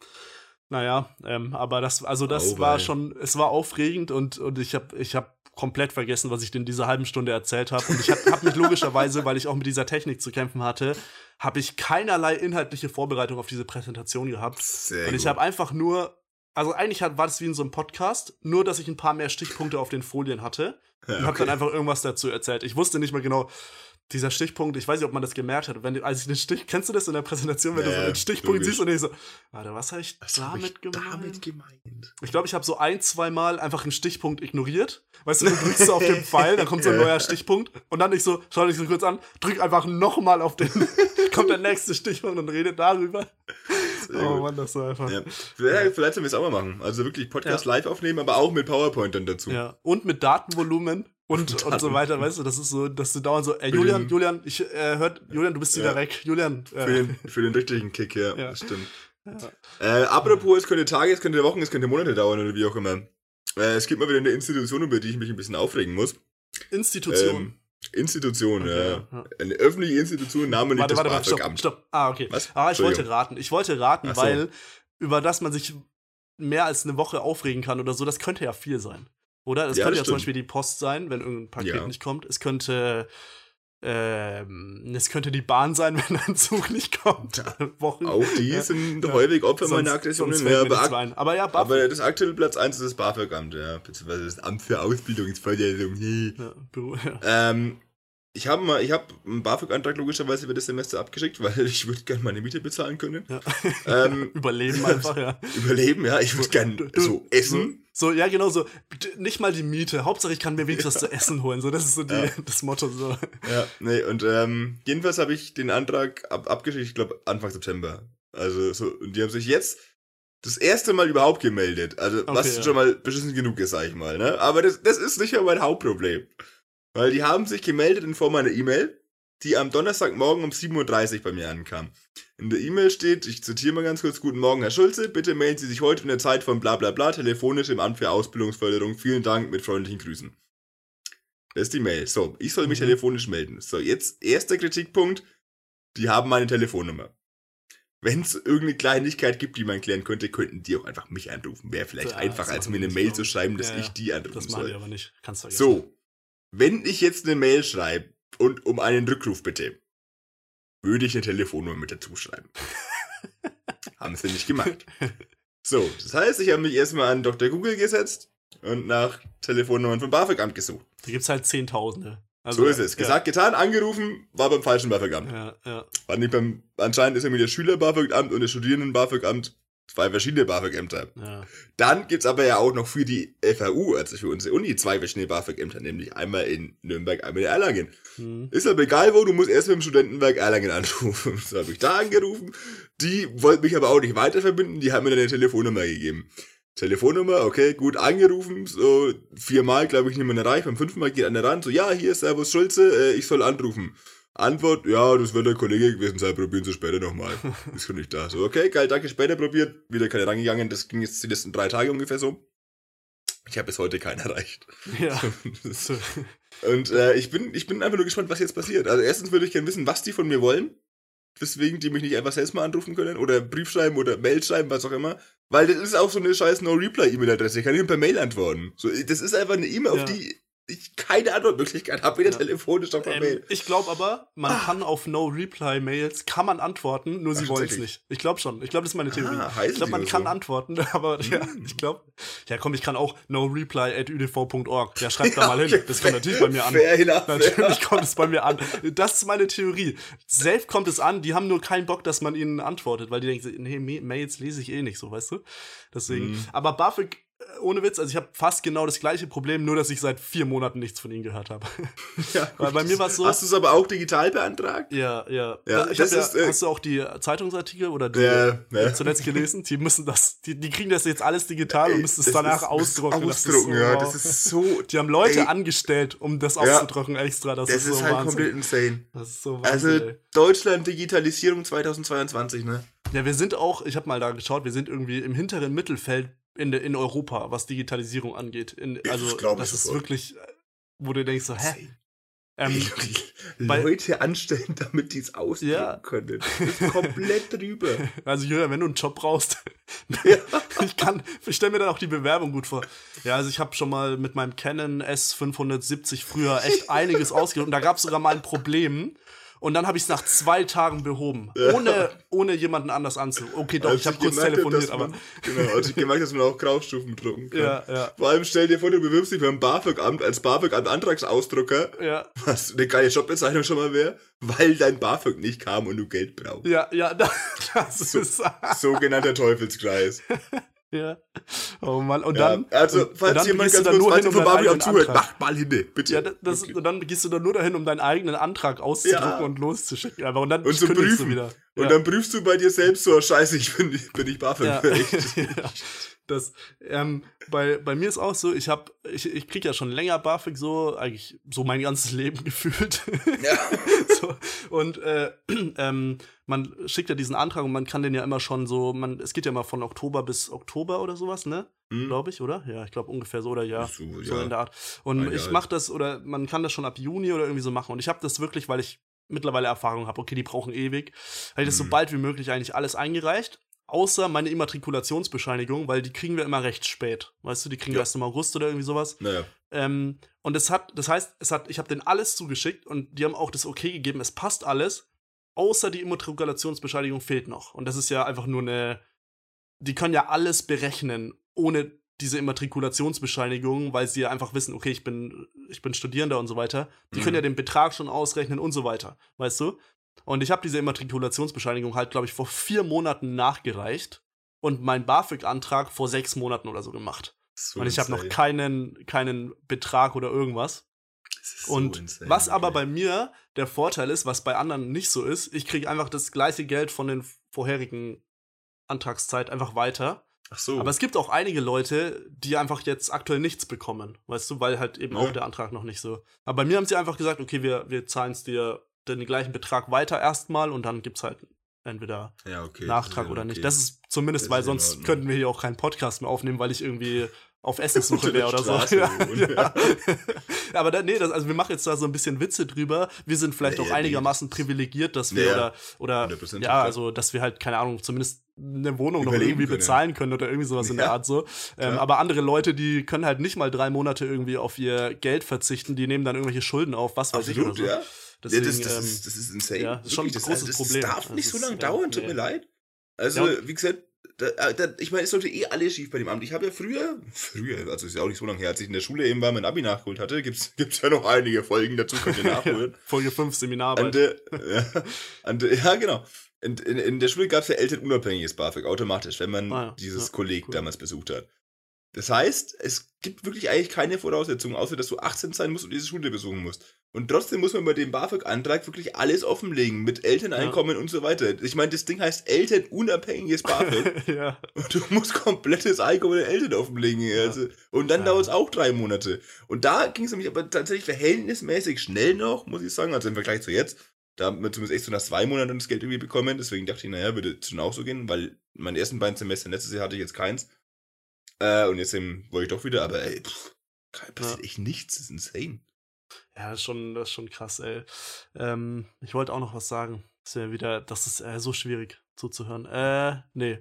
Naja, ähm, aber das, also das oh, war schon, es war aufregend und, und ich habe ich hab komplett vergessen, was ich in dieser halben Stunde erzählt habe. Und ich habe hab mich logischerweise, weil ich auch mit dieser Technik zu kämpfen hatte, habe ich keinerlei inhaltliche Vorbereitung auf diese Präsentation gehabt. Sehr und ich habe einfach nur also eigentlich hat, war das wie in so einem Podcast, nur dass ich ein paar mehr Stichpunkte auf den Folien hatte Ja, und habe okay. dann einfach irgendwas dazu erzählt. Ich wusste nicht mehr genau, dieser Stichpunkt, ich weiß nicht, ob man das gemerkt hat. Wenn, als ich den Stich, kennst du das in der Präsentation, wenn du so Ja, einen Stichpunkt logisch. siehst und ich so, warte, was habe ich Was hab damit ich gemeint? damit gemeint? Ich glaube, ich habe so ein, zwei Mal einfach einen Stichpunkt ignoriert. Weißt du, du drückst so auf den Pfeil, dann kommt so ein Ja. neuer Stichpunkt und dann ich so, schau dich so kurz an, drück einfach nochmal auf den, kommt der nächste Stichpunkt und redet darüber. Oh. Mann, das war einfach. Ja. Vielleicht, vielleicht sollen wir es auch mal machen. Also wirklich Podcast live aufnehmen, aber auch mit PowerPoint dann dazu. Ja, und mit Datenvolumen und, und so weiter, weißt du, das ist so, dass du dauernd so, ey, Julian, dem- Julian, ich äh, hört, Julian, du bist wieder Ja. weg. Julian, Für, äh, den, für den richtigen Kick, ja. Ja. Das stimmt. Ja. Äh, apropos, es könnte Tage, es könnte Wochen, es könnte Monate dauern oder wie auch immer. Äh, es gibt mal wieder eine Institution, über die ich mich ein bisschen aufregen muss. Institution. Ähm, Institution, Okay, ja. ja. Eine öffentliche Institution, namentlich warte, das warte, warte, stopp, stopp. Ah, okay. Was? Aber ich wollte raten. Ich wollte raten, so. weil über das man sich mehr als eine Woche aufregen kann oder so, das könnte ja viel sein. Oder? Es Ja, könnte das ja zum stimmt. Beispiel die Post sein, wenn irgendein Paket Ja. nicht kommt. Es könnte, ähm, es könnte die Bahn sein, wenn ein Zug nicht kommt. Wochen. Auch die sind Ja. häufig Opfer Sonst- meiner Aggressionen. Ja, aber, aber ja, Buff. aber das aktuelle Platz 1 ist das BAföG-Amt, ja. Beziehungsweise das Amt für Ausbildungsförderung. Ja, ja. Ähm, ich habe mal, ich habe einen BAföG-Antrag logischerweise für das Semester abgeschickt, weil ich würde gerne meine Miete bezahlen können. Ja. Ähm, Überleben einfach, ja. überleben, ja. Ich würde gerne so essen. So, ja, genau so. Nicht mal die Miete. Hauptsache, ich kann mir wenigstens was zu essen holen. So, das ist so die, Ja. das Motto. So. Ja, nee, und ähm, jedenfalls habe ich den Antrag ab, abgeschickt, ich glaube Anfang September. Also so, und die haben sich jetzt das erste Mal überhaupt gemeldet. Also, was Okay, ja. schon mal beschissen genug ist, sag ich mal, ne? Aber das, das ist sicher mein Hauptproblem. Weil die haben sich gemeldet in Form einer E-Mail, die am Donnerstagmorgen um 7.30 Uhr bei mir ankam. In der E-Mail steht, ich zitiere mal ganz kurz, Guten Morgen, Herr Schulze, bitte melden Sie sich heute in der Zeit von bla bla bla telefonisch im Amt für Ausbildungsförderung. Vielen Dank, mit freundlichen Grüßen. Das ist die Mail. So, ich soll mich Mhm. telefonisch melden. So, jetzt erster Kritikpunkt, die haben meine Telefonnummer. Wenn es irgendeine Kleinigkeit gibt, die man klären könnte, könnten die auch einfach mich anrufen. Wäre vielleicht Ja, einfacher, als mir eine Mail zu schreiben, dass Ja, ich ja. die anrufen Das machen die soll. aber nicht. Kannst du vergessen. So, wenn ich jetzt eine Mail schreibe und um einen Rückruf bitte, würde ich eine Telefonnummer mit dazu schreiben. Haben sie nicht gemacht. So, das heißt, ich habe mich erstmal an Dr. Google gesetzt und nach Telefonnummern vom BAföG-Amt gesucht. Da gibt's halt Zehntausende. so ist es. ja. Gesagt, getan, angerufen, war beim falschen BAföG-Amt. Ja, ja. War nicht beim, anscheinend ist mit der Schüler-BAföG-Amt und der Studierenden-BAföG-Amt zwei verschiedene BAföG-Ämter. ja. Dann gibt's aber ja auch noch für die FAU, also für unsere Uni, zwei verschiedene BAföG-Ämter, nämlich einmal in Nürnberg, einmal in Erlangen. Hm. Ist aber egal wo, du musst erst mit dem Studentenwerk Erlangen anrufen. So habe ich da angerufen. Die wollten mich aber auch nicht weiter verbinden, die haben mir dann eine Telefonnummer gegeben. Telefonnummer, okay, gut angerufen, so viermal, glaube ich, niemand erreicht. Beim fünften Mal geht einer ran, so, ja, hier ist Servus Schulze, äh, ich soll anrufen. Antwort, ja, das wird der Kollege gewesen sein, probieren Sie später nochmal. Ist schon nicht da. So, okay, geil, danke, später probiert, wieder keine rangegangen, das ging jetzt die letzten drei Tage ungefähr so. Ich habe bis heute keinen erreicht. ja. Und äh, ich, bin, ich bin einfach nur gespannt, was jetzt passiert. Also erstens würde ich gerne wissen, was die von mir wollen. Weswegen die mich nicht einfach selbst mal anrufen können oder Brief schreiben oder Mail schreiben, was auch immer. Weil das ist auch so eine scheiß No-Reply-E-Mail-Adresse. Ich kann nicht per Mail antworten. So, das ist einfach eine E-Mail, Ja. auf die ich keine Antwortmöglichkeit habe, weder Ja. telefonisch noch per Ähm, Mail. ich glaube aber, man Ah. kann auf No-Reply-Mails, kann man antworten, nur sie wollen es nicht. Ich glaube schon. Ich glaube, das ist meine Theorie. Ah, ich glaube, man kann so? antworten, aber ja, Hm. ich glaube. Ja, komm, ich kann auch no-reply.udv.org. Ja, schreibt da Ja, mal hin. Das kommt natürlich bei mir an. Fair enough. Natürlich kommt es bei mir an. Das ist meine Theorie. Safe kommt es an, die haben nur keinen Bock, dass man ihnen antwortet, weil die denken, nee, Ma- Mails lese ich eh nicht so, weißt du? Deswegen. Mhm. Aber BAföG, ohne Witz, also ich habe fast genau das gleiche Problem, nur dass ich seit vier Monaten nichts von ihnen gehört habe. Ja, Weil bei mir war's so- Hast du es aber auch digital beantragt? Ja, ja. Ja, ich das ist, ja äh, hast du auch die Zeitungsartikel oder die Ja, ja. zuletzt gelesen? Die müssen das, die, die kriegen das jetzt alles digital und müssen es Das danach ist- ausdrucken. Das ist Ausdrucken, so, ja. wow. Das ist so. die haben Leute ey, angestellt, um das auszudrucken extra. Das, Das ist, ist so halt Wahnsinn. komplett insane. Das ist so Also Wahnsinn. ey. Deutschland Digitalisierung 2022, ne? Ja, wir sind auch, ich habe mal da geschaut, wir sind irgendwie im hinteren Mittelfeld in, in Europa, was Digitalisierung angeht. In, also, das das ist sofort. wirklich, wo du denkst so, hä? Ähm, bei- Leute anstellen, damit die es ausdrucken Ja. können. Das ist komplett drüber. Also Julian, wenn du einen Job brauchst, Ja. ich kann, ich stelle mir dann auch die Bewerbung gut vor. Ja, also ich habe schon mal mit meinem Canon S570 früher echt einiges ausgedruckt und da gab es sogar mal ein Problem. Und dann habe ich es nach zwei Tagen behoben. Ohne, ohne jemanden anders anzu. Okay, doch, Als ich habe kurz telefoniert, dass aber. man- Genau, als ich gemerkt dass man auch Graustufen drucken kann. Ja, ja. Vor allem stell dir vor, du bewirbst dich beim BAföG-Amt als BAföG-Antragsausdrucker, Ja, was eine geile Jobbezeichnung schon mal wäre, weil dein BAföG nicht kam und du Geld brauchst. ja, ja, das, das So- ist. Sogenannter Teufelskreis. Ja. Oh Mann, und Ja, dann. also, und, falls und dann jemand ganz kurz, hin, vom deinen BAföG-Amt eigenen zuhört, macht mal hinne, bitte. Ja, das, und dann gehst du da nur dahin, um deinen eigenen Antrag auszudrucken Ja. und loszuschicken. Aber und dann Und zu kündigst prüfen. du wieder. Und ja. dann prüfst du bei dir selbst so, scheiße, ich bin, ich bin nicht BAföG Ja. ja. Das, ähm, bei, bei mir ist auch so, ich hab, ich, ich krieg ja schon länger BAföG so, eigentlich so mein ganzes Leben gefühlt. Ja. so, und äh, ähm, man schickt ja diesen Antrag und man kann den ja immer schon so, man, es geht ja mal von Oktober bis Oktober oder sowas, ne? Hm? Glaube ich, oder? Ja, ich glaube ungefähr so oder ja. So, So ja. in der Art. Und Ah, ja. ich mache das, oder man kann das schon ab Juni oder irgendwie so machen. Und ich habe das wirklich, weil ich mittlerweile Erfahrung habe, okay, die brauchen ewig, habe ich das so Mhm. bald wie möglich eigentlich alles eingereicht. Außer meine Immatrikulationsbescheinigung, weil die kriegen wir immer recht spät. Weißt du, die kriegen wir Ja. erst im August oder irgendwie sowas. Naja. Ähm, und es hat, das heißt, es hat, ich habe denen alles zugeschickt und die haben auch das Okay gegeben, es passt alles, außer die Immatrikulationsbescheinigung fehlt noch. Und das ist ja einfach nur eine, die können ja alles berechnen, ohne diese Immatrikulationsbescheinigung, weil sie ja einfach wissen, okay, ich bin, ich bin Studierender und so weiter. Die Mhm. können ja den Betrag schon ausrechnen und so weiter, weißt du? Und ich habe diese Immatrikulationsbescheinigung halt, glaube ich, vor vier Monaten nachgereicht und meinen BAföG-Antrag vor sechs Monaten oder so gemacht. So Und ich habe noch keinen, keinen Betrag oder irgendwas. So Und insane, was aber bei mir der Vorteil ist, was bei anderen nicht so ist, ich kriege einfach das gleiche Geld von den vorherigen Antragszeit einfach weiter. Ach so. Aber es gibt auch einige Leute, die einfach jetzt aktuell nichts bekommen, weißt du, weil halt eben Ja. auch der Antrag noch nicht so. Aber bei mir haben sie einfach gesagt, okay, wir, wir zahlen es dir den gleichen Betrag weiter erstmal und dann gibt's halt entweder ja, okay. Nachtrag oder ja nicht. okay. Das ist zumindest, Das weil sonst könnten wir hier auch keinen Podcast mehr aufnehmen, weil ich irgendwie auf Essenssuche wäre oder so. Ja, ja. Aber da, nee, das, also wir machen jetzt da so ein bisschen Witze drüber. Wir sind vielleicht auch einigermaßen privilegiert, dass wir oder oder 100% ja, also dass wir halt keine Ahnung, zumindest eine Wohnung noch irgendwie können. bezahlen können oder irgendwie sowas in der Art so. Ähm, aber andere Leute, die können halt nicht mal drei Monate irgendwie auf ihr Geld verzichten, die nehmen dann irgendwelche Schulden auf, was weiß ich oder Absolut, so. Deswegen, ja, das, das, ähm, ist, das ist insane. ja, ist schon ein großes das, Problem. Das darf Das nicht so lange dauern, tut nee. mir leid. Also, Ja. wie gesagt, da, äh, da, ich meine, es sollte eh alles schief bei dem Amt. Ich habe ja früher, früher, also ist ja auch nicht so lange her, als ich in der Schule eben war, mein Abi nachgeholt hatte, gibt's, gibt's ja noch einige Folgen dazu, könnt ihr nachholen. Folge 5 Seminararbeit. An der, ja, an der, ja, genau. In, in, in der Schule gab es ja elternunabhängiges BAföG, automatisch, wenn man Ah, ja. dieses Ja, Kolleg cool. damals besucht hat. Das heißt, es gibt wirklich eigentlich keine Voraussetzungen, außer dass du 18 sein musst und diese Schule besuchen musst. Und trotzdem muss man bei dem BAföG-Antrag wirklich alles offenlegen, mit Elterneinkommen und so weiter. Ich meine, das Ding heißt elternunabhängiges BAföG ja. und du musst komplettes Einkommen der Eltern offenlegen. Also, und dann Ja. dauert es auch drei Monate. Und da ging es nämlich aber tatsächlich verhältnismäßig schnell noch, muss ich sagen, also im Vergleich zu jetzt. Da haben wir zumindest echt so nach zwei Monaten das Geld irgendwie bekommen. Deswegen dachte ich, naja, würde schon auch so gehen, weil meine ersten beiden Semester letztes Jahr hatte ich jetzt keins. Äh, und jetzt ähm, wollte ich doch wieder, aber ey, pff, passiert Ja. echt nichts. Das ist insane. Ja, das ist schon, das ist schon krass, ey. Ähm, ich wollte auch noch was sagen. Das ist ja wieder, das ist äh, so schwierig zuzuhören. Äh, nee.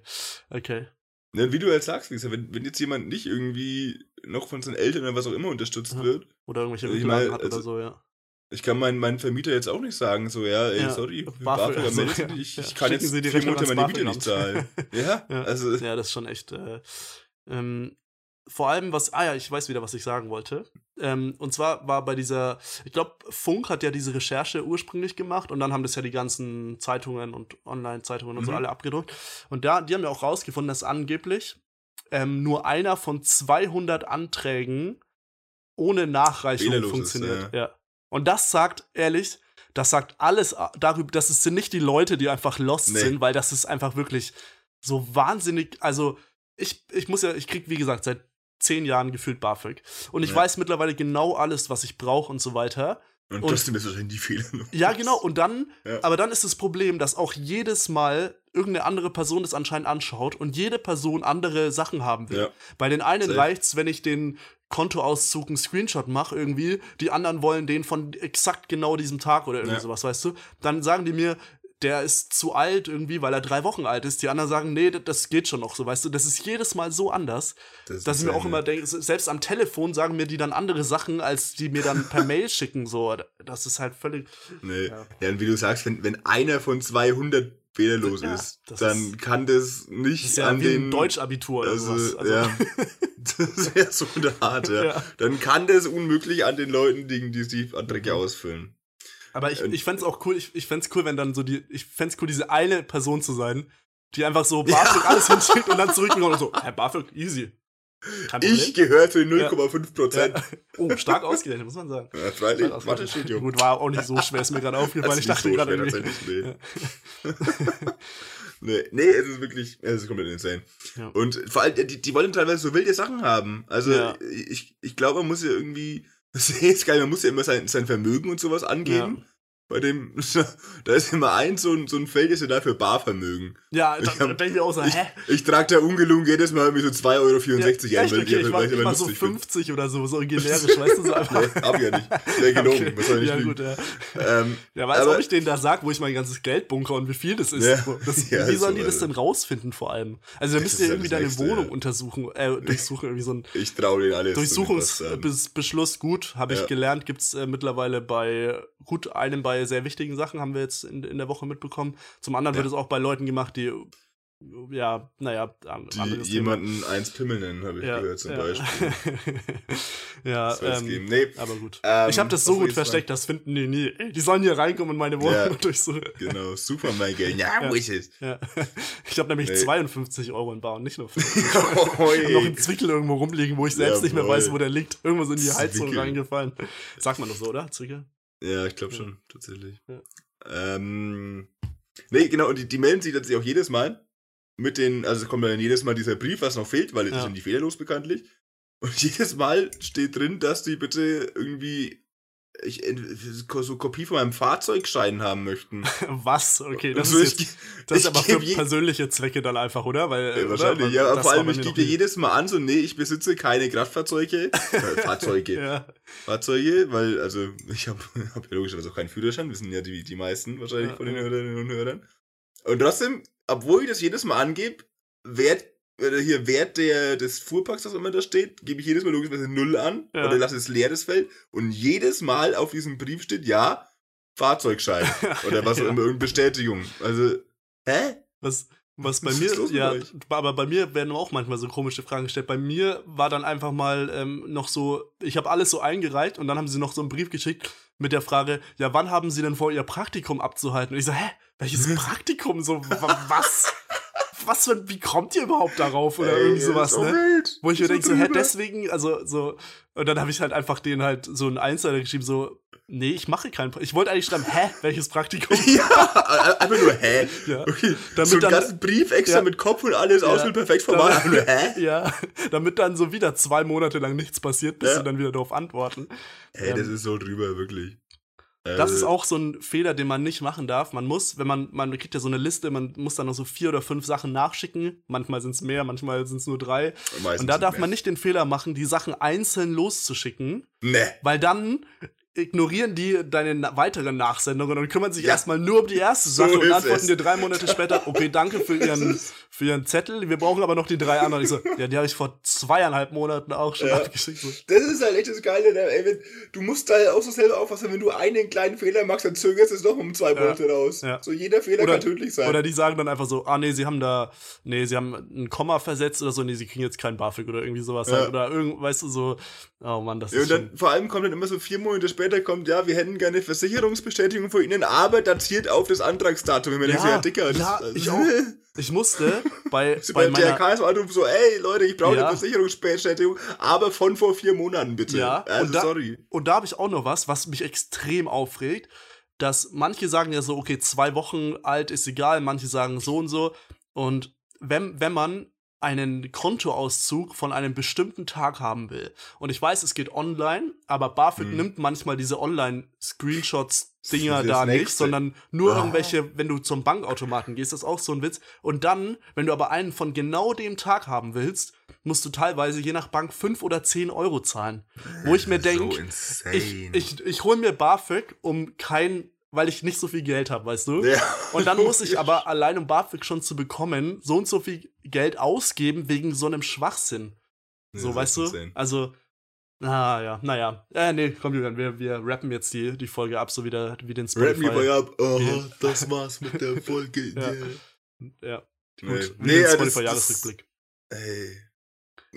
Okay. Ne, wie du jetzt sagst, wie gesagt, wenn, wenn jetzt jemand nicht irgendwie noch von seinen Eltern oder was auch immer unterstützt Ja. wird, Oder irgendwelche Ich Rücklagen hat oder also- so, ja. ich kann meinen meinen Vermieter jetzt auch nicht sagen, so, ja, ey, Ja, sorry, BAföG, also, meldet ja, ja. ich kann jetzt Sie die vier Monate meine Miete nicht zahlen. Ja, Ja. also, Ja, das ist schon echt. Äh, ähm, vor allem, was. Ah ja, ich weiß wieder, was ich sagen wollte. Ähm, und zwar war bei dieser. Ich glaube, Funk hat ja diese Recherche ursprünglich gemacht und dann haben das ja die ganzen Zeitungen und Online-Zeitungen und so Mhm. alle abgedruckt. Und da, die haben ja auch rausgefunden, dass angeblich ähm, nur einer von 200 Anträgen ohne Nachreichung Fehlerlos ist, funktioniert. ja. Und das sagt, ehrlich, das sagt alles darüber, das ist- sind nicht die Leute, die einfach lost Nee. sind, weil das ist einfach wirklich so wahnsinnig, also ich, ich muss ja, ich krieg, wie gesagt, seit zehn Jahren gefühlt BAföG. Und ich Ja. weiß mittlerweile genau alles, was ich brauche und so weiter. und, und- trotzdem ist wahrscheinlich die Fehler. Ja, genau. Und dann, Ja. aber dann ist das Problem, dass auch jedes Mal irgendeine andere Person das anscheinend anschaut und jede Person andere Sachen haben will. Ja. Bei den einen Safe. reicht's, wenn ich den Kontoauszug einen Screenshot mache irgendwie, die anderen wollen den von exakt genau diesem Tag oder irgendwie Ja. sowas, weißt du? Dann sagen die mir, der ist zu alt irgendwie, weil er drei Wochen alt ist. Die anderen sagen, nee, das, geht schon noch so, weißt du. Das ist jedes Mal so anders, Das dass ich mir auch immer denke, selbst am Telefon sagen mir die dann andere Sachen, als die mir dann per Mail schicken. So, das ist halt völlig. Nee. Ja. Ja. und wie du sagst, wenn, wenn einer von 200 fehlerlos Ja, ist, dann ist- kann das nicht Das ist ja an wie den ein Deutschabitur oder also, sowas. Also, ja, das wäre so eine Art, ja. Ja. Dann kann das unmöglich an den Leuten liegen, die die Anträge Mhm. ausfüllen. Aber ich, Und- ich fänd's auch cool, ich, ich fänd's cool, wenn dann so die, ich fänd's cool, diese eine Person zu sein, die einfach so BAföG alles hinschickt und dann zurückkommt und so, Herr BAföG, easy. Ich gehöre zu den 0,5 Prozent. ja. Oh, stark ausgerechnet, muss man sagen. Ja. freilich. Mathe-Studium. Gut, war auch nicht so schwer, ist mir gerade aufgefallen. Ich dachte so gerade irgendwie. nee. nee. Nee, es ist wirklich, es ist komplett insane. Ja. Und vor allem, die, die wollen teilweise so wilde Sachen haben. Also, Ja. ich, ich glaube, man muss ja irgendwie, das ist geil, man muss ja immer sein, sein Vermögen und sowas angeben. Bei dem, da ist immer ein so ein, so ein Feld, ist ja dafür Barvermögen. Ja, Ich da, da denke ich auch so, Ich, hä? ich trage da ungelungen jedes Mal irgendwie so 2,64 Euro Ja, ein, weil okay, ich war, weil ich war so lustig find. 50 oder so, so generisch, weißt du, so einfach. Nee, hab ich ja nicht. Wäre gelogen, Okay. was soll ich Ja, lügen? gut, ja. Ähm, Ja, weißt du, Aber- ob ich denen da sag, wo ich mein ganzes Geld bunker und wie viel das ist? Ja. Das, Ja, wie sollen so, die das Alter. denn rausfinden vor allem? Also da müsst ihr irgendwie deine Nächste, Wohnung ja. untersuchen, äh, durchsuchen, irgendwie so ein ich traue denen alles. Durchsuchungsbeschluss gut, habe ich gelernt, gibt's äh, mittlerweile bei gut einem bei sehr wichtigen Sachen, haben wir jetzt in, in der Woche mitbekommen. Zum anderen Ja. wird es auch bei Leuten gemacht, die ja, naja, Die anderes Thema. jemanden eins Pimmel nennen, habe ich ja, gehört zum ja. Beispiel. ja, ähm. Nee, aber gut. Ähm, ich habe das so gut versteckt, das finden die nie. Ey, die sollen hier reinkommen in meine Wohnung Ja. und durchsuchen. genau, super mein Geld. Ja, Ja. wo ist es? Ja. Ich habe nämlich Nee. 52 Euro in Bar und nicht nur 50. Ich Oi. hab noch einen Zwickel irgendwo rumliegen, wo ich selbst nicht mehr Jawohl. weiß, wo der liegt. Irgendwo sind die Heizung Zwickel. reingefallen. Sagt man doch so, oder? Zwickel? Ja, ich glaube schon, tatsächlich. Ja. Ähm, nee, genau, und die, die melden sich tatsächlich auch jedes Mal mit den, also es kommt dann jedes Mal dieser Brief, was noch fehlt, weil es Ja. sind die fehlerlos bekanntlich. Und jedes Mal steht drin, dass die bitte irgendwie ich, so Kopie von meinem Fahrzeugschein haben möchten. Was? Okay, das Also ist, jetzt, das ist aber für persönliche Zwecke dann einfach, oder? Weil, Ja, oder? wahrscheinlich, Weil ja, vor allem, ich gebe dir jedes Mal an, so, nee, ich besitze keine Kraftfahrzeuge, äh, Fahrzeuge, Ja, Fahrzeuge, weil, also, ich habe hab ja logischerweise auch keinen Führerschein, wissen ja die, die meisten wahrscheinlich Ja, von den. Hörerinnen und Hörern. Und trotzdem, obwohl ich das jedes Mal angebe, Wert, oder hier Wert der, des Fuhrparks, was immer da steht, gebe ich jedes Mal logischerweise Null an, Ja. oder lasse es leer, das Feld, und jedes Mal auf diesem Brief steht, ja, Fahrzeugschein, oder was auch Ja. immer, irgendeine Bestätigung. Also, hä? Was, was bei Was mir, ja, aber bei mir werden auch manchmal so komische Fragen gestellt. Bei mir war dann einfach mal ähm, noch so, ich habe alles so eingereicht und dann haben sie noch so einen Brief geschickt mit der Frage, ja, wann haben sie denn vor, ihr Praktikum abzuhalten? Und ich so, hä, welches Praktikum? So, wa- was? Was für, wie kommt ihr überhaupt darauf? Oder Ey, irgendwie ist sowas, so ne? wild. Wo ich mir denke, so, hä, deswegen, also so, und dann habe ich halt einfach denen halt so einen Einzeiler geschrieben, so, nee, ich mache kein Praktikum. Ich wollte eigentlich schreiben, hä, welches Praktikum? Ja, einfach nur, hä? Ja. Okay, Damit so einen dann- ganzen Brief extra Ja. mit Kopf und alles, Ja. ausfüllt perfekt format. Einfach nur, hä? Ja, damit dann so wieder zwei Monate lang nichts passiert, bis Ja. sie dann wieder darauf antworten. Ey, das Ähm, ist so drüber, wirklich. Das ist Also, auch so ein Fehler, den man nicht machen darf. Man muss, wenn man, man kriegt ja so eine Liste, man muss dann noch so vier oder fünf Sachen nachschicken. Manchmal sind es mehr, manchmal sind es nur drei. meistens Und da darf mehr. man nicht den Fehler machen, die Sachen einzeln loszuschicken, Ne. weil dann ignorieren die deine weiteren Nachsendungen und kümmern sich Ja. erstmal nur um die erste So Sache und ist antworten es. dir drei Monate später, okay, danke für ihren, für ihren Zettel, wir brauchen aber noch die drei anderen. Ich so, ja, die habe ich vor zweieinhalb Monaten auch schon Ja. abgeschickt. So. Das ist halt echt das Geile, ne? Ey, wenn, du musst da auch so selber aufpassen, wenn du einen kleinen Fehler machst, dann zögerst du es noch um zwei Monate raus. Ja. So jeder Fehler Oder- kann tödlich sein. Oder die sagen dann einfach so, ah nee, sie haben da, nee, sie haben ein Komma versetzt oder so, nee, sie kriegen jetzt keinen BAföG oder irgendwie sowas. Ja. Halt. Oder irgend, weißt du, so, oh Mann, das ja, ist und dann vor allem kommt dann immer so vier Monate später kommt, ja, wir hätten gerne Versicherungsbestätigung von Ihnen, aber datiert auf das Antragsdatum. Wenn man Ja, ja, Dicker, ja, das, ich auch. Ich musste bei, So bei bei der meiner, KS-Anruf so, ey Leute, ich brauche Ja. eine Versicherungsbestätigung, aber von vor vier Monaten bitte. Ja, also und da- sorry. und da habe ich auch noch was, was mich extrem aufregt, dass manche sagen ja so, okay, zwei Wochen alt ist egal, manche sagen so und so. Und wenn, wenn man einen Kontoauszug von einem bestimmten Tag haben will. Und ich weiß, es geht online, aber BAföG Hm. nimmt manchmal diese Online-Screenshots-Dinger da nicht, Nächste. sondern nur Ah. irgendwelche, wenn du zum Bankautomaten gehst, das ist auch so ein Witz. Und dann, wenn du aber einen von genau dem Tag haben willst, musst du teilweise je nach Bank 5 oder 10 Euro zahlen. Wo ich mir denke, so ich, ich, ich hole mir BAföG, um kein, weil ich nicht so viel Geld habe, weißt du? Ja. Und dann muss ich aber allein um BAföG schon zu bekommen, so und so viel Geld ausgeben wegen so einem Schwachsinn. So, Ja, weißt du? Also, na ja, naja. Äh, nee, komm, Julian, wir, wir rappen jetzt die, die Folge ab, so wie, der, wie den Rap me Spotify. boy ab. Ja. das war's mit der Folge. Ja. Ja, Nee, gut. Wie nee, den Spotify-Jahresrückblick. Ey.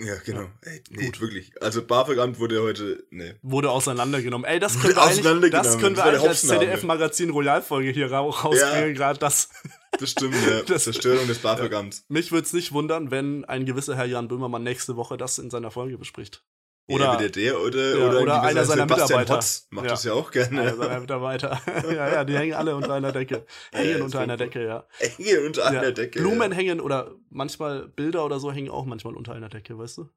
Ja, genau. Ey, nee, Gut. wirklich. Also BAföG-Amt wurde heute, nee. Wurde auseinandergenommen. Ey, das können wir eigentlich, das können wir Das eigentlich als Hauptname. ZDF-Magazin Royal-Folge hier rau- rausbringen, gerade das. Das stimmt, ja. Das- Zerstörung des BAföG-Amts. Mich würde es nicht wundern, wenn ein gewisser Herr Jan Böhmermann nächste Woche das in seiner Folge bespricht. Oder entweder der oder, Ja, oder, oder einer seiner Sebastian Mitarbeiter. Hotz macht Ja. das ja auch gerne. einer seiner Mitarbeiter. ja, ja, die hängen alle unter einer Decke. Hängen unter einer Decke, ja. Enge unter ja. einer Decke. Blumen Ja. hängen oder manchmal Bilder oder so hängen auch manchmal unter einer Decke, weißt du?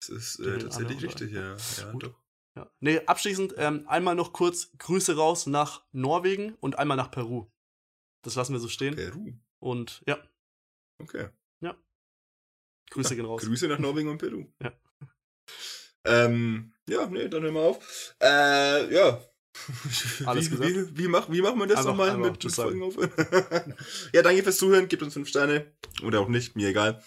Das ist äh, hängen tatsächlich richtig, ja. ja Gut. doch. Ja. Nee, abschließend ähm, einmal noch kurz Grüße raus nach Norwegen und einmal nach Peru. Das lassen wir so stehen. Peru. Und ja, Okay. Grüße gehen raus. Grüße nach Norwegen und Peru. Ja. Ähm, ja, nee, dann hören wir auf. Äh, ja. Alles wie, gesagt? wie, wie, mach, wie machen wir das Einfach- nochmal mit, mit. Folgen aufhören? ja, danke fürs Zuhören. Gebt uns fünf Sterne. Oder auch nicht, mir egal.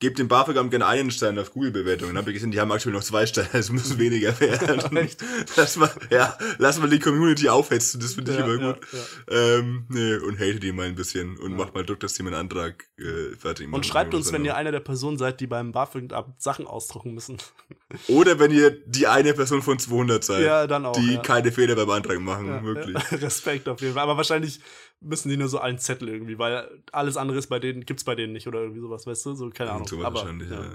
Gebt dem BAföG gerne einen Stern auf Google-Bewertungen. Dann habe ich gesehen, die haben aktuell noch zwei Sterne. Es müssen weniger werden. Lass mal, ja, lass mal die Community aufhetzen. Das finde ich Ja, immer ja, gut. ja. Ähm, nee, und hate die mal ein bisschen und Ja. macht mal Druck, dass die meinen Antrag äh, fertig machen. Und schreibt uns, wenn ihr einer der Personen seid, die beim BAföG-Amt Sachen ausdrucken müssen. Oder wenn ihr die eine Person von 200 seid, ja, dann auch. die ja. keine Fehler beim Antrag machen, Ja, wirklich. Ja. Respekt auf jeden Fall. Aber wahrscheinlich müssen die nur so einen Zettel irgendwie, weil alles andere ist bei denen, gibt's bei denen nicht oder irgendwie sowas, weißt du? So, keine Ahnung. Sowas Aber, wahrscheinlich, ja. ja.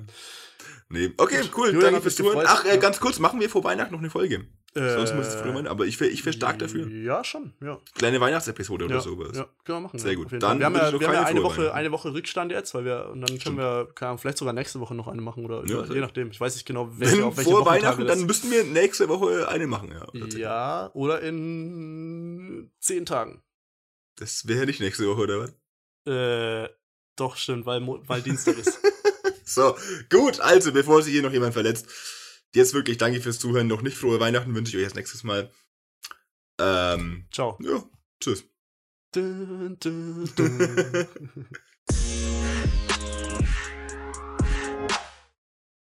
Nee. Okay, cool, Julian, danke fürs Zuhören. Ach, äh, ganz kurz, machen wir vor Weihnachten noch eine Folge. Äh, Sonst muss es früher meinen, aber ich wäre ich wär stark dafür. Ja, schon, ja. Kleine Weihnachtsepisode oder ja, sowas. Ja, können wir machen. Sehr gut. Dann wir haben ja, ich wir haben ja eine Woche, eine Woche Rückstand jetzt, weil wir, und dann können Stimmt. wir, keine Ahnung, vielleicht sogar nächste Woche noch eine machen oder Ja, je nachdem. Ich weiß nicht genau, Wenn welche, auf welche vor Weihnachten, dann müssten wir nächste Woche eine machen, ja. Ja, oder in zehn Tagen. Das wäre nicht nächste Woche, oder was? Äh, doch, stimmt, weil, Mo- weil Dienstag ist. So, gut, also, bevor sich hier noch jemand verletzt, jetzt wirklich danke fürs Zuhören. Noch nicht frohe Weihnachten wünsche ich euch als nächstes Mal. Ähm, Ciao. ja, tschüss. Dun, dun, dun.